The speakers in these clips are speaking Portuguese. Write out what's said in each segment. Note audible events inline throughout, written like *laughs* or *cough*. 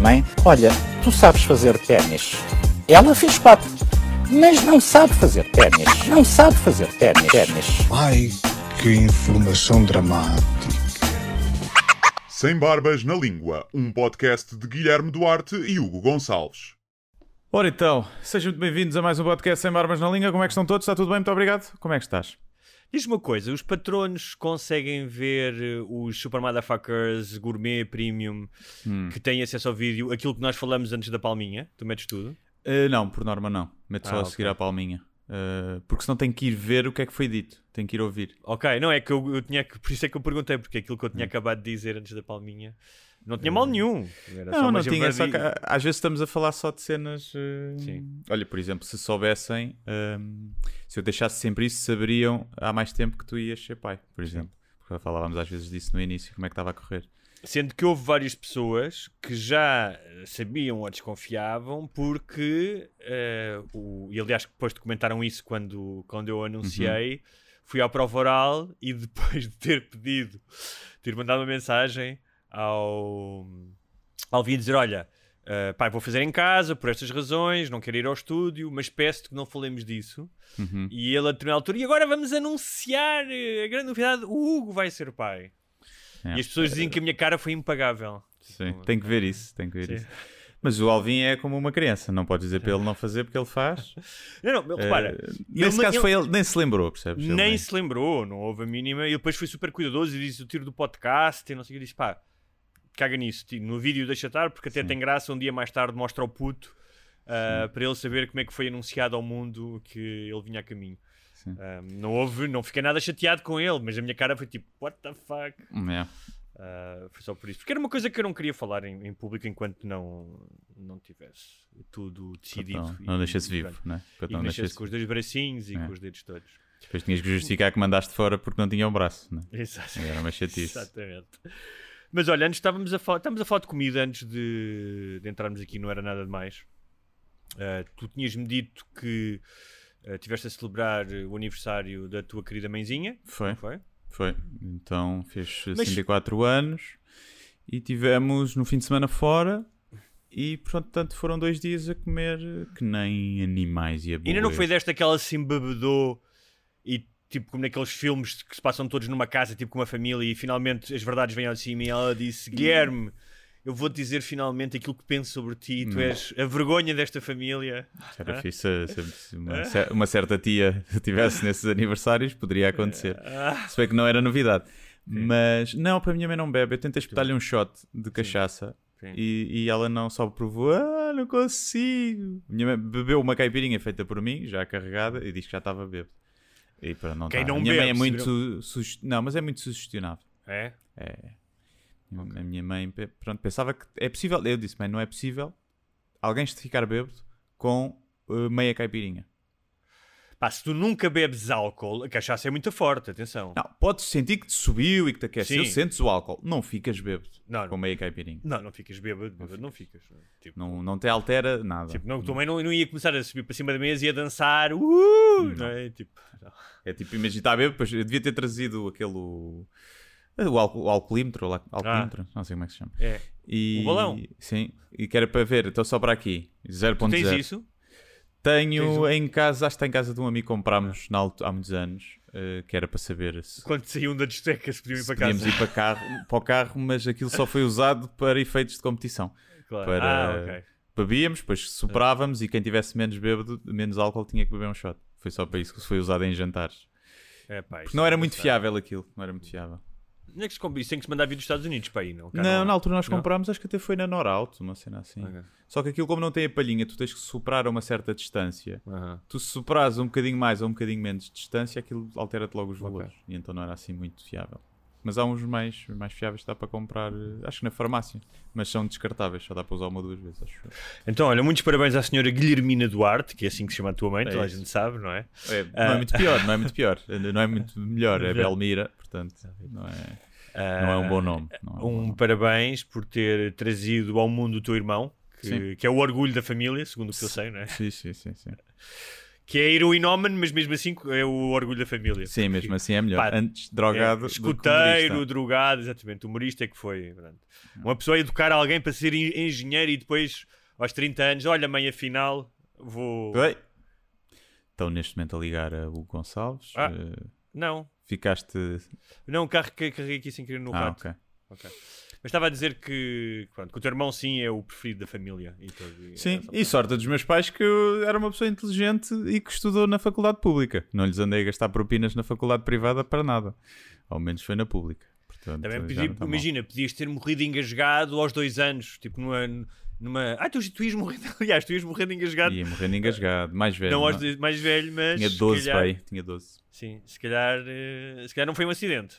Mãe, olha, tu sabes fazer ténis. Ela fez quatro, mas não sabe fazer ténis. Não sabe fazer ténis. ténis. Ai, que informação dramática. Sem Barbas na Língua, um podcast de Guilherme Duarte e Hugo Gonçalves. Ora então, sejam muito bem-vindos a mais um podcast Sem Barbas na Língua. Como é que estão todos? Está tudo bem? Muito obrigado. Como é que estás? Diz-me uma coisa, os patronos conseguem ver eh, os Super Motherfuckers Gourmet Premium Hum. que têm acesso ao vídeo, aquilo que nós falamos antes da palminha? Tu metes tudo? Uh, não, por norma não. Meto só Ah, a seguir à palminha. Uh, porque senão tenho que ir ver o que é que foi dito. Tenho que ir ouvir. Ok, não é que eu, eu tinha que. *laughs* Por isso é que eu perguntei, porque aquilo que eu Hum. tinha acabado de dizer antes da palminha não tinha mal nenhum. Era Não, não tinha. Só que, ah, às vezes estamos a falar só de cenas. uh, Sim. Olha, por exemplo, se soubessem, um, se eu deixasse sempre isso, saberiam há mais tempo que tu ias ser pai, por exemplo. Porque falávamos às vezes disso no início, como é que estava a correr. Sendo que houve várias pessoas que já sabiam ou desconfiavam porque, eh, o, e aliás depois documentaram isso quando, quando eu anunciei, fui à prova oral e *laughs* depois de ter pedido, ter mandado uma mensagem ao, ao dizer, olha, eh, pai, vou fazer em casa por estas razões, não quero ir ao estúdio, mas peço-te que não falemos disso. Uhum. E ele a determinada altura, e agora vamos anunciar eh, a grande novidade, o Hugo vai ser pai. É. E as pessoas dizem que a minha cara foi impagável. Sim, tem que ver isso, tem que ver Sim. isso. Mas o Alvin é como uma criança, não podes dizer para ele não fazer porque ele faz. *laughs* Não, não, repara, Eh, ele- nesse caso ele- foi ele, nem se lembrou, percebes? Ele nem se lembrou, não houve a mínima. E depois foi super cuidadoso e disse o tiro do podcast e não sei o que. Disse pá, caga nisso. tipo, No vídeo deixa estar, porque até Sim. tem graça. Um dia mais tarde mostra ao puto ah, para ele saber como é que foi anunciado ao mundo que ele vinha a caminho. Ah, não houve, não fiquei nada chateado com ele, mas a minha cara foi tipo, what the fuck? Ah, foi só por isso. Porque era uma coisa que eu não queria falar em, em público enquanto não, não tivesse tudo decidido. Então, não deixasse vivo, né? Enquanto E deixasse- com os dois bracinhos e É. com os dedos todos. Depois tinhas que justificar que mandaste fora porque não tinha o braço, né? *laughs* Exato. Era uma chatice. Exatamente. Mas olha, antes estávamos a falar, estávamos a falar de comida antes de, de entrarmos aqui, não era nada demais. Ah, tu tinhas-me dito que tiveste a celebrar o aniversário da tua querida mãezinha. Foi, foi? foi. Então fez Mas- 64 anos e tivemos no fim de semana fora e portanto foram dois dias a comer que nem animais e a Ainda não foi desta que ela se embebedou e tipo como naqueles filmes que se passam todos numa casa, tipo com uma família e finalmente as verdades vêm ao cima e ela disse Guilherme, eu vou dizer finalmente aquilo que penso sobre ti, tu Não. és a vergonha desta família. Era Hã? fixe se, uma, uma certa tia *laughs* estivesse nesses aniversários, poderia acontecer. Ah, Se bem que não era novidade. Mas não, para a minha mãe não bebe. Eu tentei espetar-lhe um shot de cachaça Sim. e, e ela não só provou, ah, não consigo. Minha mãe bebeu uma caipirinha feita por mim, já carregada, e disse que já estava bêbado. E para não Quem estar. não minha mãe é bebe, muito. sugest- Não, mas é muito sugestionável. é? É. A minha mãe pronto, pensava que é possível. Eu disse, mãe, não é possível alguém ficar bêbado com uh, meia caipirinha. Pá, se tu nunca bebes álcool, a cachaça é muito forte, atenção. Não, podes sentir que te subiu e que te aqueceu, Sim. sentes o álcool. Não ficas bêbado Não, com meia caipirinha. não, não ficas bêbado, bêbado não ficas. Tipo, Não, não te altera nada. tipo, não, também não, não ia começar a subir para cima da mesa e a dançar, uh, não é? Tipo, não. É tipo, imagina, está bêbado, depois eu devia ter trazido aquele. O, o, alco- o alcoolímetro, alcoolímetro, não sei como é que se chama. É. E, O balão? Sim, e que era para ver, então só para aqui, 0.0. Tu tens isso? Tenho um- em casa, acho que está em casa de um amigo comprámos na altu- há muitos anos, eh, que era para saber se Quando saíam da discoteca se podiam ir para podíamos casa. ir para, carro, para o carro, mas aquilo só foi usado para efeitos de competição. Claro. para- Ah, ok. Bebíamos, depois soprávamos e quem tivesse menos bêbado, menos álcool, tinha que beber um shot. Foi só para isso que foi usado em jantares. É, pá, Porque não era muito fiável aquilo, não era muito fiável. Onde é que se compra? Isso tem que se mandar vir dos Estados Unidos para aí, não? Cá não, há. na altura nós Não? comprámos, acho que até foi na Norauto, uma cena assim. Ok. Só que aquilo, como não tem a palhinha, tu tens que soprar a uma certa distância. Aham. Tu se soprares um bocadinho mais ou um bocadinho menos de distância, aquilo altera-te logo os valores. E então não era assim muito fiável. Mas há uns mais, mais fiáveis que dá para comprar, eh, acho que na farmácia. Mas são descartáveis, só dá para usar uma ou duas vezes, acho. Então, olha, muitos parabéns à senhora Guilhermina Duarte, que é assim que se chama a tua mãe, É toda a isso. gente sabe, não é? É, Ah. Não é muito pior, não é muito pior. Não é muito melhor, é Belmira, portanto, não é, não é um bom nome. Não é um bom Um nome. parabéns por ter trazido ao mundo o teu irmão, que, que é o orgulho da família, segundo o que eu sei, não é? Sim, sim, sim, sim. Que é heroinómano, mas mesmo assim é o orgulho da família. Sim, mesmo assim é melhor. Pá, Antes drogado. É, escuteiro, drogado, exatamente. Humorista é que foi. portanto. Uma pessoa educar alguém para ser en- engenheiro e depois, aos 30 anos, olha, mãe, afinal, vou. Oi. Estão neste momento a ligar a Hugo Gonçalves. Ah. eh, Não, ficaste. não, carreguei, aqui sem querer no Ah, rato. ok. Ok. Mas estava a dizer que, pronto, que o teu irmão, sim, é o preferido da família. E todo, e Sim, é e sorte dos meus pais que eu era uma pessoa inteligente e que estudou na faculdade pública. Não lhes andei a gastar propinas na faculdade privada para nada. Ao menos foi na pública. Portanto, Também pedi- mal. imagina, podias ter morrido engasgado aos dois anos, tipo numa. numa... Ah, tu, tu ias morrer, *laughs* aliás, tu ias morrer de engasgado. Ia morrendo engasgado, mais velho. não aos não? dois- mais velho, mas. Tinha se 12 calhar- aí, tinha 12. Sim, se calhar, eh, se calhar não foi um acidente.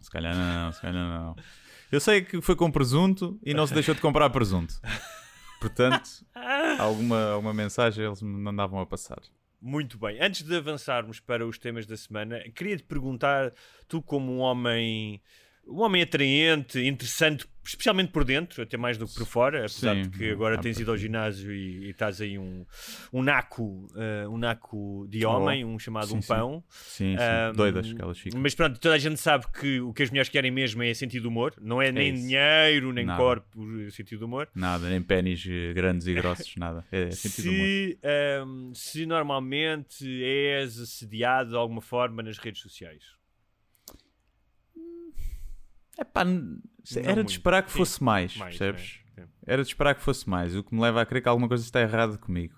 Se calhar não, se calhar não. Eu sei que foi com presunto e não se deixou de comprar presunto. Portanto, *laughs* alguma, alguma mensagem eles me mandavam a passar. Muito bem. Antes de avançarmos para os temas da semana, queria te perguntar, tu como um homem, um homem atraente, interessante, especialmente por dentro, até mais do que por fora, apesar Sim, de que agora ah, tens ido ao ginásio e, e estás aí um, um naco, eh, um naco de homem, um chamado Oh, sim, um pão. Sim, sim. Ahm, Doidas que elas ficam. Mas pronto, toda a gente sabe que o que as mulheres querem mesmo é sentido de humor, não é nem isso. dinheiro, nem Nada. corpo, sentido de humor. Nada, nem pênis eh, grandes e grossos, *laughs* nada. É sentido humor. se, ahm, se normalmente és assediado de alguma forma nas redes sociais. Epá, era muito. de esperar que Sim, fosse mais, mais, percebes? é? Sim. Era de esperar que fosse mais, o que me leva a crer que alguma coisa está errada comigo.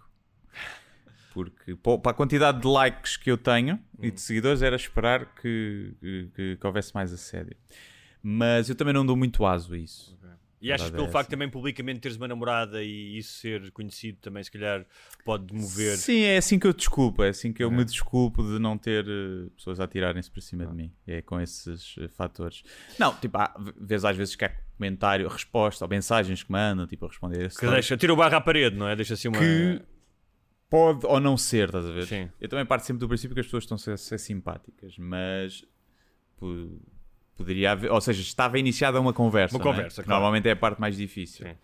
Porque para a quantidade de likes que eu tenho Hum. e de seguidores era esperar que, que, que- que houvesse mais assédio. Mas eu também não dou muito aso a isso. E achas que pelo é facto também publicamente teres uma namorada e isso ser conhecido também se calhar pode mover. Sim, é assim que eu desculpo, é assim que eu me desculpo de não ter eh, pessoas a atirarem-se para cima de mim. É com esses eh, fatores. Não, tipo, há vês às vezes que há comentário, resposta ou mensagens que mandam, tipo, a responder. Que deixa, tira o barro à parede, não é? Deixa assim uma. que pode ou não ser, estás a ver? Sim. Eu também parto sempre do princípio que as pessoas estão a ser, a ser simpáticas, mas po- poderia haver, ou seja, estava iniciada uma conversa. Uma é? conversa, Que claro. Normalmente é a parte mais difícil. Sim.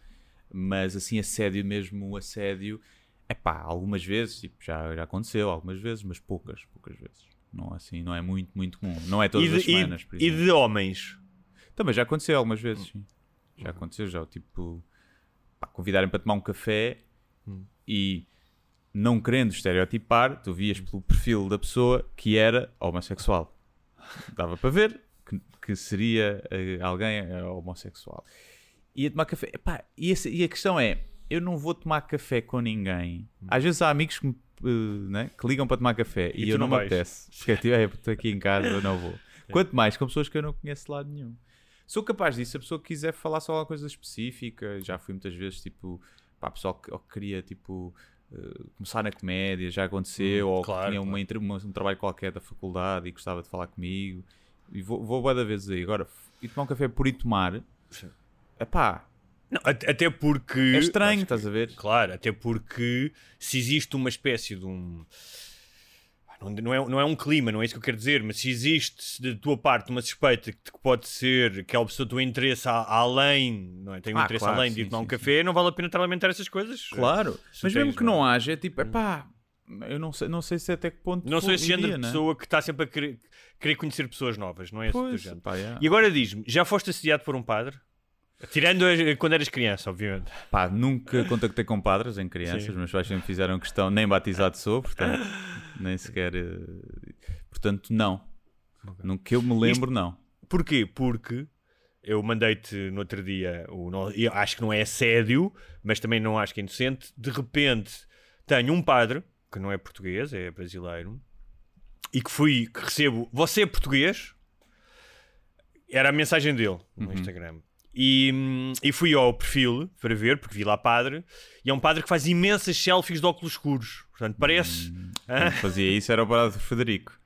Mas assim, assédio mesmo, assédio, é pá, algumas vezes, tipo, já, já aconteceu algumas vezes, mas poucas, poucas vezes. Não, é assim, não é muito, muito comum. Não é todas de, as semanas, por e, e exemplo. de homens. Também já aconteceu algumas vezes, sim. Já aconteceu, já, tipo, pá, convidarem para tomar um café e não querendo estereotipar, tu vias pelo perfil da pessoa que era homossexual. Dava para ver que, que seria eh, alguém eh, homossexual. Ia tomar café. Epá, e, e a questão é, eu não vou tomar café com ninguém. Às vezes há amigos que, me, eh, né, que ligam para tomar café E e, eu não não me apetece. Porque é tipo, "É, estou aqui em casa, eu não vou. *laughs* Quanto mais com pessoas que eu não conheço de lado nenhum. Sou capaz disso, se a pessoa quiser falar só alguma coisa específica, já fui muitas vezes, tipo, pá, pessoal que, ou que queria, tipo, eh, começar na comédia, já aconteceu, ou Hum, claro, que tinha claro. uma, uma- um trabalho qualquer da faculdade e gostava de falar comigo, e vou, vou bué da vezes aí. Agora, ir tomar um café por ir tomar, é pá, Não, até porque. é estranho, que- estás a ver? Claro, até porque se existe uma espécie de um. Não, não é, não é um clima, não é isso que eu quero dizer, mas se existe da tua parte uma suspeita que que pode ser que a pessoa do interesse a- além, não é? tem um Ah, interesse claro, além de ir sim, tomar um sim, café, não vale a pena estar a alimentar essas coisas. Claro, mas mesmo que não não haja, é tipo, é pá, eu não sei, não sei se até que ponto. Não sou esse iria, género de né? pessoa que está sempre a querer, querer conhecer pessoas novas, não é esse Pois, género. pá, yeah. E agora diz-me, já foste assediado por um padre? Tirando a- quando eras criança, obviamente. Pá, nunca contactei com padres em crianças, Sim. meus pais sempre fizeram questão, nem batizado sou, portanto, *laughs* nem sequer. eh, Portanto, não. No que eu me lembro, não. Porquê? Porque eu mandei-te no outro dia, o, eu acho que não é assédio, mas também não acho que é inocente. De repente tenho um padre, que não é português, é brasileiro, e que fui, que recebo, você é português? Era a mensagem dele no Instagram. E, hum, e fui ao perfil para ver, porque vi lá padre, e é um padre que faz imensas selfies de óculos escuros. Portanto, parece. Quem fazia isso era o padre Frederico.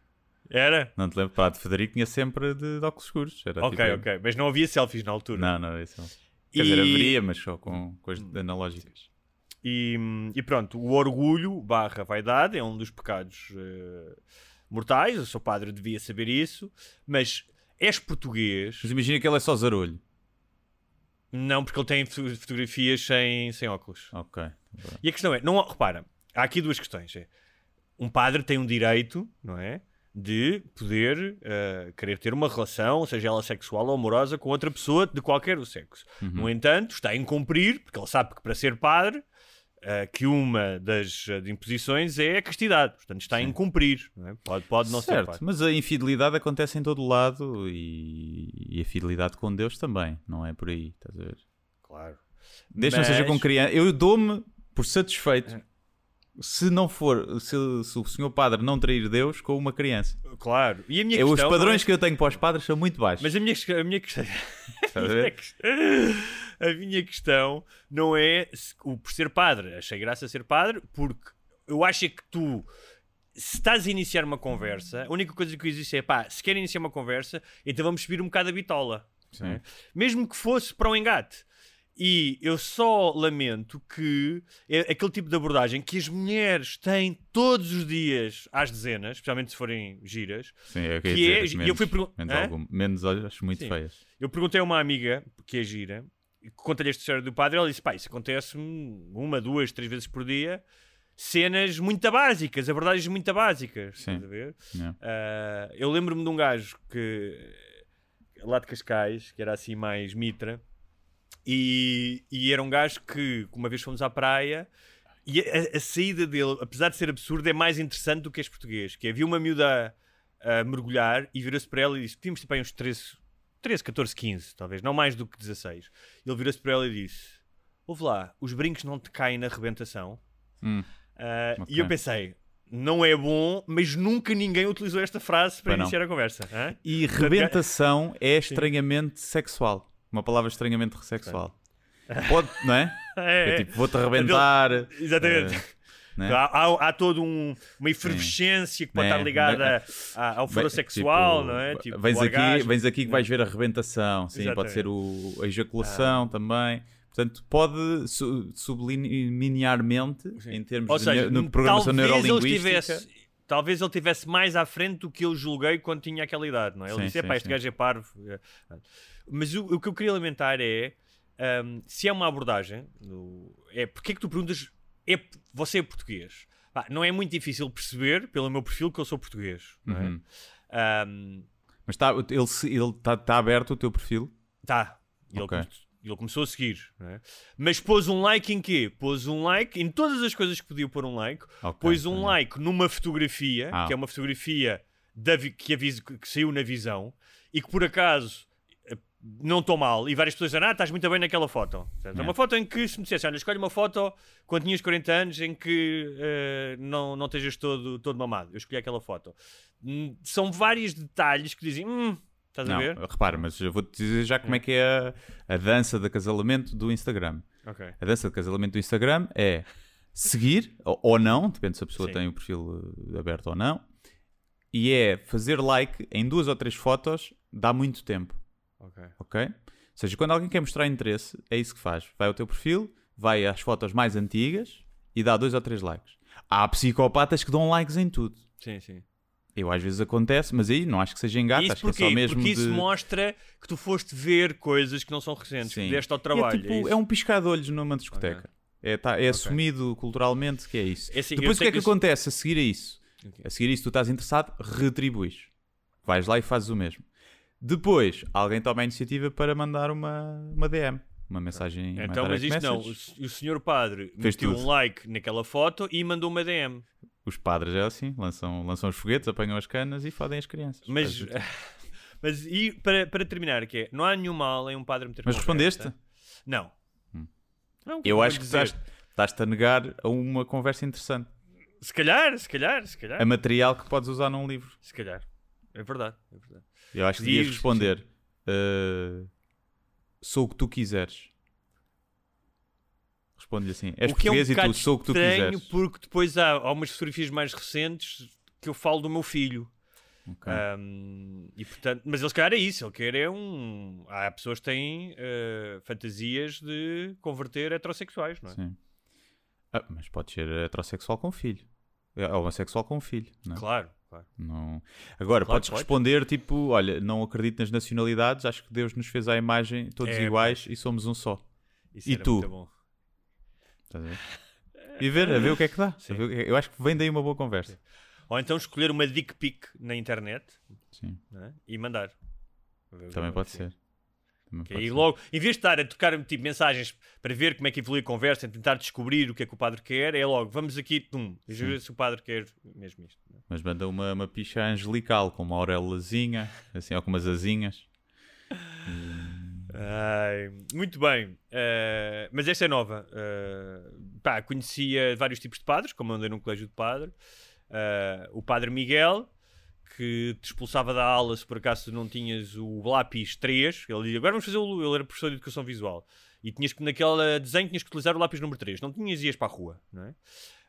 Era? Não te lembro? Padre Federico tinha sempre de, de óculos escuros. Era Ok, tipo- ok. Mas não havia selfies na altura. Não, não, isso não. Quer dizer, E- haveria, mas só com coisas analógicas. E, e pronto, o orgulho barra vaidade é um dos pecados eh, mortais. O seu padre devia saber isso. Mas és português? Mas imagina que ele é só zarolho. Não, porque ele tem foto- fotografias sem, sem óculos. Ok. E a questão é, não, repara, há aqui duas questões. É, um padre tem um direito, não é? De poder eh, querer ter uma relação, seja ela sexual ou amorosa, com outra pessoa de qualquer o sexo. No entanto, está a incumprir, porque ele sabe que para ser padre, eh, que uma das eh, imposições é a castidade. Portanto, está a incumprir. Não é? pode, pode não ser certo, mas a infidelidade acontece em todo lado e, e a fidelidade com Deus também, não é por aí, estás a ver? Claro. Desde que não seja com Mas- criança. Eu dou-me por satisfeito se não for, se, se o senhor padre não trair Deus com uma criança. Claro. E a minha É, os questão padrões é- que eu tenho para os padres são muito baixos. Mas a minha, a *laughs* minha questão. A minha questão não é o por ser padre. Achei graça ser padre porque eu acho é que tu. Se estás a iniciar uma conversa, a única coisa que existe é pá, se quer iniciar uma conversa, então vamos subir um bocado a bitola. Sim. é? Mesmo que fosse para o engate. E eu só lamento que é aquele tipo de abordagem que as mulheres têm todos os dias às dezenas, especialmente se forem giras, Sim, é o que eu ia é- dizer, e eu menos, fui menos, algum, menos acho muito Sim. feias. Eu perguntei a uma amiga, que é gira, conta-lhe esta história do padre, ela disse, pá, isso acontece uma, duas, três vezes por dia, cenas muito básicas, abordagens muito básicas, Sim. Yeah. Ah, eu lembro-me de um gajo que, lá de Cascais, que era assim mais mitra, e, e era um gajo que, uma vez fomos à praia, e a, a saída dele, apesar de ser absurda, é mais interessante do que este português, que havia uma miúda a, a mergulhar e virou-se para ela e disse, tínhamos tipo aí uns 13, 13, 14, 15, talvez, não mais do que 16. Ele virou-se para ela e disse, ouve lá, os brincos não te caem na rebentação? Hum. Ah, Ok. E eu pensei, não é bom, mas nunca ninguém utilizou esta frase para Pois não. iniciar a conversa. hã? E rebentação é estranhamente sexual. Uma palavra estranhamente sexual. Pode, não é? *laughs* É, É é. tipo, vou-te arrebentar. Exatamente. eh, né? Há, há, há toda um- uma efervescência que pode Né? estar ligada a- ao foro Bem, sexual, tipo, não é? Tipo, vens, aqui, vens aqui que vais ver a rebentação. Sim, Exatamente. Ah. pode ser o, a ejaculação também. Portanto, pode su, sublinearmente, em termos Ou de seja, neu- no programação talvez ele neurolinguística. Talvez ele tivesse mais à frente do que eu julguei quando tinha aquela idade, não é? Ele Sim, disse, "Epá, este sim. gajo é parvo. Mas o, o que eu queria lamentar é, hum, se é uma abordagem, no- é porque é que tu perguntas, é, você é português? Pá, não é muito difícil perceber, pelo meu perfil, que eu sou português, é? Uhum. Hum, Mas tá, ele está ele tá, tá aberto o teu perfil? Tá. E ele. Ele começou a seguir. é? Mas pôs um like em quê? Pôs um like em todas as coisas que podia pôr um like. Ok, pôs um entendi. like numa fotografia, Ah. que é uma fotografia da que, aviso, que saiu na visão e que por acaso eh, não estou mal. E várias pessoas dizem, ah, estás muito bem naquela foto. É uma foto em que se me dissesse, olha, escolhe uma foto quando tinhas 40 anos em que eh, não, não estejas todo, todo mamado. Eu escolhi aquela foto. Hum, São vários detalhes que dizem, hum, estás a Não, ver? repara, mas eu vou-te dizer já como é que é a, a dança de acasalamento do Instagram. Ok. A dança de casalamento do Instagram é seguir, ou, ou não, depende se a pessoa Sim. tem o perfil eh, aberto ou não, e é fazer like em duas ou três fotos dá muito tempo, Ok. ok? Ou seja, quando alguém quer mostrar interesse, é isso que faz. Vai ao teu perfil, vai às fotos mais antigas e dá dois ou três likes. Há psicopatas que dão likes em tudo. Sim, sim. Eu às vezes acontece, mas aí não acho que seja engata, isso acho que é porquê? só mesmo Porque isso de... mostra que tu foste ver coisas que não são recentes, que Sim. deste ao E trabalho. É, tipo, é é um piscar de olhos numa discoteca. É, tá, é assumido culturalmente que é isso. É assim, Depois o que é que, que isso- acontece a seguir a isso? Ok. A seguir a isso, tu estás interessado, retribuis. Vais lá e fazes o mesmo. Depois, alguém toma a iniciativa para mandar uma, uma DM, uma mensagem. uma Então, mas isto não. O, message. o senhor padre Fez meteu tudo. um like naquela foto e mandou uma DM. Os padres é assim, lançam, lançam os foguetes, apanham as canas e fodem as crianças. Mas, *laughs* mas e para, para terminar, que é, não há nenhum mal em um padre meter Mas conversa. respondeste? Não. Não, Eu acho que estás- estás-te a negar a uma conversa interessante. Se calhar, se calhar, se calhar. A material que podes usar num livro. Se calhar. É verdade, é verdade. Eu acho que devias responder: uh, sou o que tu quiseres. Responde-lhe assim: és o que é um português e tu sou o que tu quiseres. porque depois há, há umas fotografias mais recentes que eu falo do meu filho. Ok. Um, e portanto, mas ele se calhar é isso, ele quer é um. Há pessoas que têm eh, fantasias de converter heterossexuais, não é? Sim. Ah, mas pode ser heterossexual com filho. É homossexual com filho. Não é? Claro, claro. Não. Agora, Claro, podes pode. responder tipo: olha, não acredito nas nacionalidades, acho que Deus nos fez à imagem todos É, iguais e somos um só. Isso E tu? Estás a ver? E ver, a ver o que é que dá. É- Eu acho que vem daí uma boa conversa. Ou então escolher uma dick pic na internet Sim, não é? e mandar. Também é pode ser. Também que pode aí ser. logo, em vez de estar a tocar tipo, mensagens para ver como é que evolui a conversa, tentar descobrir o que é que o padre quer, é logo, vamos aqui, tum, e ver se o padre quer mesmo isto. não é? Mas manda uma, uma picha angelical, com uma auréolazinha, assim, ou com umas asinhas. *laughs* Ai, muito bem, Eh, mas esta é nova. Eh, pá, conhecia vários tipos de padres, como andei num colégio de padre. Eh, o padre Miguel, que te expulsava da aula se por acaso não tinhas o lápis 3. Ele dizia, agora vamos fazer o. Ele era professor de educação visual. E tinhas que, naquele desenho, tinhas que utilizar o lápis número 3. Não tinhas, ias para a rua, não é?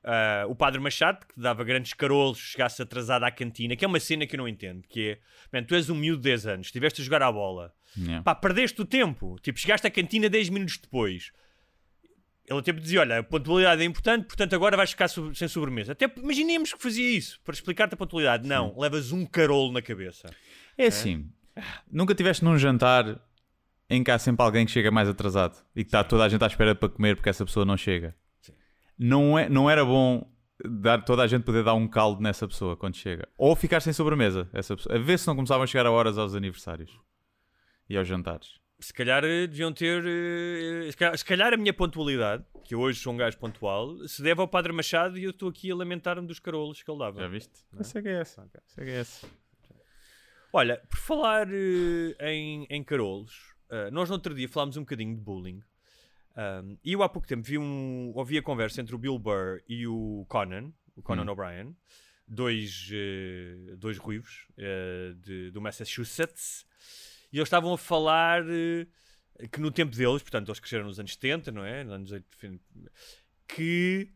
Ah, o Padre Machado, que dava grandes carolos, chegasse atrasado à cantina, que é uma cena que eu não entendo, que é, man, tu és um miúdo de 10 anos, estiveste a jogar à bola, Yeah. pá, perdeste o tempo, tipo, chegaste à cantina 10 minutos depois. Ele até dizia, olha, a pontualidade é importante, portanto agora vais ficar so- sem sobremesa. Até imaginemos que fazia isso, para explicar-te a pontualidade. Não, levas um carolo na cabeça. É assim, nunca tiveste num jantar em que há sempre alguém que chega mais atrasado e que está toda a gente à espera para comer porque essa pessoa não chega. Não, é, não era bom dar, toda a gente poder dar um caldo nessa pessoa quando chega. Ou ficar sem sobremesa, essa pessoa. A ver se não começavam a chegar a horas aos aniversários e aos jantares. Se calhar eh, deviam ter. eh, Se calhar, se calhar a minha pontualidade, que hoje sou um gajo pontual, se deve ao Padre Machado e eu estou aqui a lamentar-me dos carolos que ele dava. Já viste? Eu sei que é essa. Sei que é essa. Olha, por falar eh, em, em carolos, nós no outro dia falámos um bocadinho de bullying. Um, e eu há pouco tempo vi um, ouvi a conversa entre o Bill Burr e o Conan, o Conan O'Brien, dois, eh, dois ruivos eh, de- do Massachusetts, e eles estavam a falar eh, que no tempo deles, portanto, eles cresceram nos anos 70, não é? Nos anos 80, que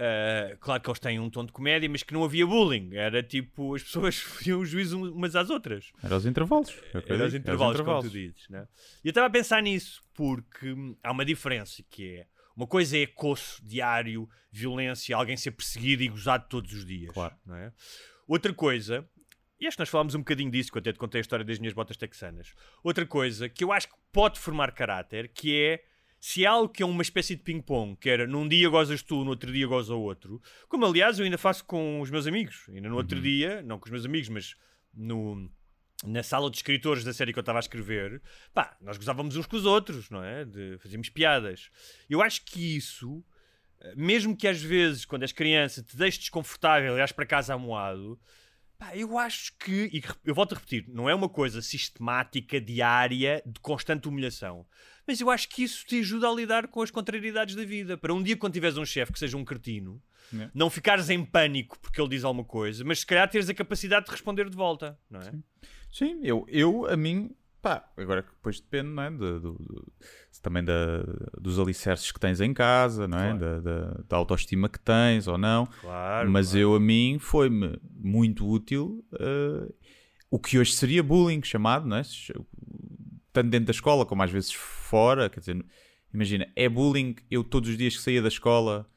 Uh, claro que eles têm um tom de comédia, mas que não havia bullying. Era tipo, as pessoas *laughs* faziam o juízo umas às outras. Era os intervalos. eu Era os acredito. intervalos, como tu dizes. Né? E eu estava a pensar nisso, porque há uma diferença que é. Uma coisa é acosso diário, violência, alguém ser perseguido e gozado todos os dias. Claro. Não é? Outra coisa, e acho que nós falámos um bocadinho disso, que eu até te contei a história das minhas botas texanas. Outra coisa que eu acho que pode formar caráter, que é se é algo que é uma espécie de ping-pong, que era num dia gozas tu, no outro dia goza o outro, como aliás eu ainda faço com os meus amigos, ainda no outro dia, não com os meus amigos, mas no, na sala de escritores da série que eu estava a escrever, pá, nós gozávamos uns com os outros, não é? De, fazíamos piadas. Eu acho que isso, eh, mesmo que às vezes, quando és criança, te deixes desconfortável e vais para casa amoado, pá, eu acho que, e eu volto a repetir, não é uma coisa sistemática, diária, de constante humilhação. Mas eu acho que isso te ajuda a lidar com as contrariedades da vida. Para um dia, quando tiveres um chefe que seja um cretino, Yeah. não ficares em pânico porque ele diz alguma coisa, mas se calhar teres a capacidade de responder de volta, não é? Sim, eu, eu a mim, pá, agora que depois depende, não é? Do, do- do- também da, dos alicerces que tens em casa, não é? Da, da, da autoestima que tens ou não. Claro. Mas claro. eu, a mim, foi-me muito útil eh, o que hoje seria bullying, chamado, não é? Tanto dentro da escola como às vezes fora. Quer dizer, imagina, é bullying eu todos os dias que saía da escola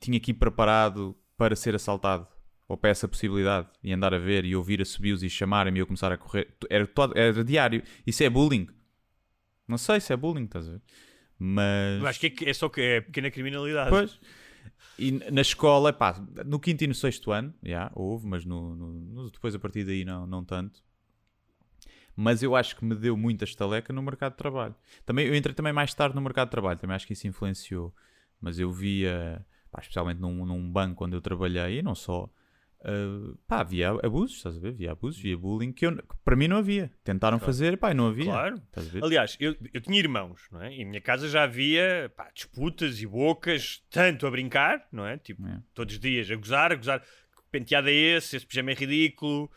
tinha que ir preparado para ser assaltado ou para essa possibilidade e andar a ver e ouvir assobios e chamarem-me e eu começar a correr. Era, todo, era diário. Isso é bullying. Não sei se é bullying, estás a ver? Mas. Eu acho que é, é só que é pequena criminalidade. Pois. E na escola, pá, no quinto e no sexto ano, já, houve, mas no- no- depois a partir daí não, não tanto. Mas eu acho que me deu muita estaleca no mercado de trabalho. Também, eu entrei também mais tarde no mercado de trabalho, também acho que isso influenciou. Mas eu via, pá, especialmente num, num banco onde eu trabalhei, e não só, ah, pá, havia abusos, estás a ver? Havia abusos, havia bullying, que, eu, que para mim não havia. Tentaram fazer, pá, não havia. Claro. Aliás, eu, eu tinha irmãos, não é? E em minha casa já havia pá, disputas e bocas, tanto a brincar, não é? Tipo, É. todos os dias a gozar, a gozar. Que penteado é esse? Esse pijama é ridículo.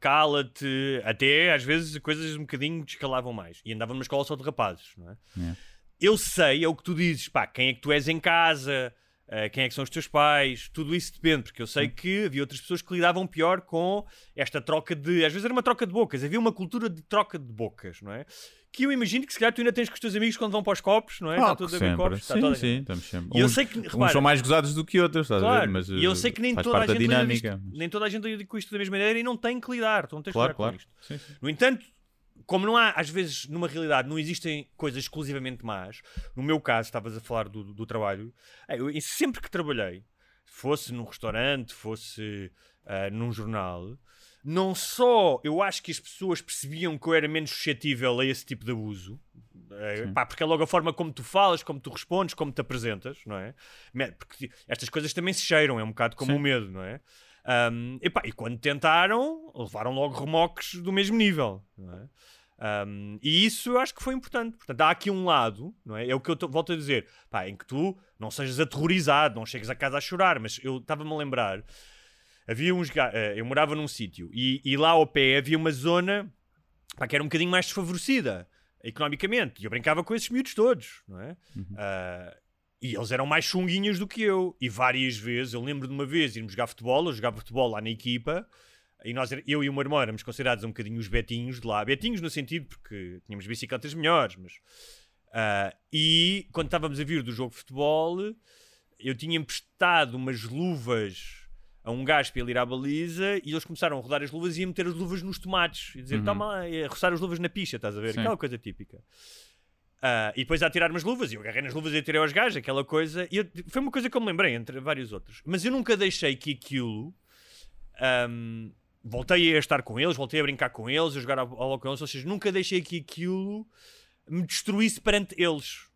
Cala-te. Até às vezes coisas um bocadinho descalavam mais. E andava numa escola só de rapazes, não é? É. Eu sei, é o que tu dizes, pá, quem é que tu és em casa, Uh, quem é que são os teus pais, tudo isso depende, porque eu sei que havia outras pessoas que lidavam pior com esta troca de. Às vezes era uma troca de bocas, havia uma cultura de troca de bocas, não é? Que eu imagino que se calhar tu ainda tens com os teus amigos quando vão para os copos, não é? Ah, Está tudo a ver sempre. copos, está sim, toda- sim, estamos sempre. E eu uns, sei que, uns repara, são mais gozados do que outros, estás a Claro, ver? Mas, e eu sei que nem toda, a gente lida dinâmica. nem toda a gente lida com isto da mesma maneira e não tem que lidar. Tu não tens Claro, que lidar claro. com isto. Sim, sim. No entanto, como não há, às vezes, numa realidade, não existem coisas exclusivamente más, no meu caso, estavas a falar do, do trabalho, eh, eu, sempre que trabalhei, fosse num restaurante, fosse ah, num jornal, não só eu acho que as pessoas percebiam que eu era menos suscetível a esse tipo de abuso, eh, pá, porque é logo a forma como tu falas, como tu respondes, como te apresentas, não é? Porque estas coisas também se cheiram, é um bocado como o medo, não é? Um, epá, e quando tentaram, levaram logo remoques do mesmo nível, não é? Um, e isso eu acho que foi importante. Portanto, há aqui um lado, não é? É o que eu tô- volto a dizer, pá, em que tu não sejas aterrorizado, não chegues a casa a chorar, mas eu estava-me a lembrar, havia uns eh, eu morava num sítio e, e lá ao pé havia uma zona pá, que era um bocadinho mais desfavorecida economicamente, e eu brincava com esses miúdos todos, não é? Ah, e eles eram mais chunguinhos do que eu. E várias vezes, eu lembro de uma vez irmos jogar futebol, eu jogava futebol lá na equipa, e nós, eu e o meu irmão éramos considerados um bocadinho os betinhos de lá. Betinhos no sentido porque tínhamos bicicletas melhores, mas... ah, e quando estávamos a vir do jogo de futebol, eu tinha emprestado umas luvas a um gajo para ele ir à baliza e eles começaram a rodar as luvas e a meter as luvas nos tomates e dizer, toma lá, e a roçar as luvas na picha, estás a ver? Sim. Aquela coisa típica. Ah, e depois a tirar umas luvas, e eu agarrei nas luvas e atirei aos gajos, aquela coisa. E eu- foi uma coisa que eu me lembrei, entre vários outros. Mas eu nunca deixei que aquilo. ahm, voltei a estar com eles, voltei a brincar com eles, a jogar a bola com eles, ou seja, nunca deixei que aquilo me destruísse perante eles.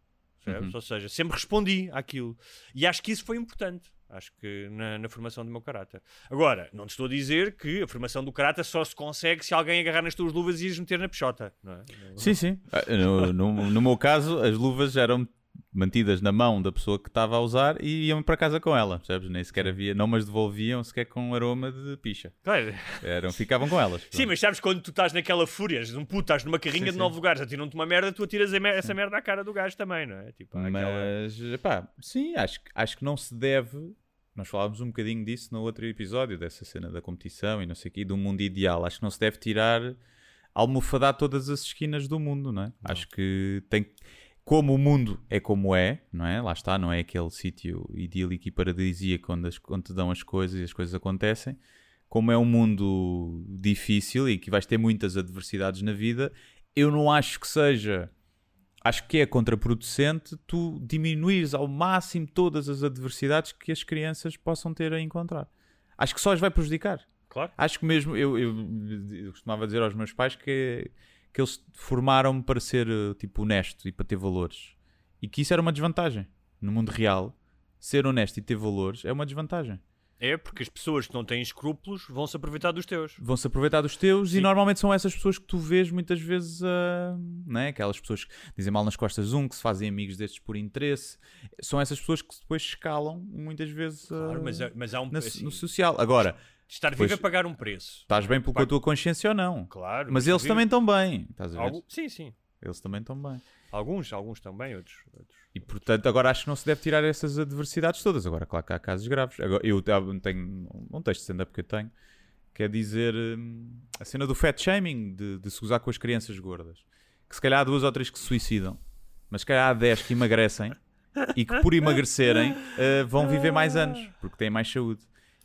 percebes? Ou seja, sempre respondi àquilo. E acho que isso foi importante. Acho que na, na formação do meu caráter. Agora, não te estou a dizer que a formação do caráter só se consegue se alguém agarrar nas tuas luvas e as meter na peixota. Não é? Sim, sim. Ah, No, no, no meu caso, as luvas eram mantidas na mão da pessoa que estava a usar e iam para casa com ela, percebes? Nem sequer havia, não mas devolviam sequer com aroma de picha. Claro. Eram, ficavam com elas. Sim, mas sabes quando tu estás naquela fúria, um puto, estás numa carrinha Sim, de sim. nove lugares, atiram-te uma merda, tu atiras a mer- essa merda à cara do gajo também, não é? Tipo, há aquela... Mas, epá, sim, acho, que- acho que não se deve. Nós falávamos um bocadinho disso no outro episódio, dessa cena da competição e não sei o quê, do mundo ideal. Acho que não se deve tirar, almofadar todas as esquinas do mundo, não é? Acho que tem. Como o mundo é como é, não é? Lá está, não é aquele sítio idílico e paradisíaco onde, as, onde te dão as coisas e as coisas acontecem. Como é um mundo difícil e que vais ter muitas adversidades na vida, eu não acho que seja acho que é contraproducente tu diminuires ao máximo todas as adversidades que as crianças possam ter a encontrar. Acho que só as vai prejudicar. Claro. Acho que mesmo, eu, eu, eu costumava dizer aos meus pais que, que eles formaram-me para ser eh, tipo honesto e para ter valores. E que isso era uma desvantagem. No mundo real, ser honesto e ter valores é uma desvantagem. É porque as pessoas que não têm escrúpulos vão se aproveitar dos teus. vão-se aproveitar dos teus e Sim. normalmente são essas pessoas que tu vês muitas vezes, ah, né? aquelas pessoas que dizem mal nas costas um, que se fazem amigos destes por interesse, são essas pessoas que depois escalam muitas vezes ah, Claro, mas, há- mas há um. na- assim, no social. Agora, estar vivo é pagar um preço. estás bem pelo com a tua consciência ou não? Claro. Mas eles vivo- também estão bem, estás a ver? Algu- Sim, sim. Eles também estão bem. Alguns, alguns também, outros. outros. E portanto, agora acho que não se deve tirar essas adversidades todas. Agora, claro que há casos graves. Agora, eu tenho um texto de stand-up que eu tenho que é dizer hum, a cena do fat shaming, de, de se gozar com as crianças gordas. Que se calhar há duas ou três que se suicidam, mas se calhar há dez que emagrecem e que por emagrecerem eh, vão viver mais anos porque têm mais saúde.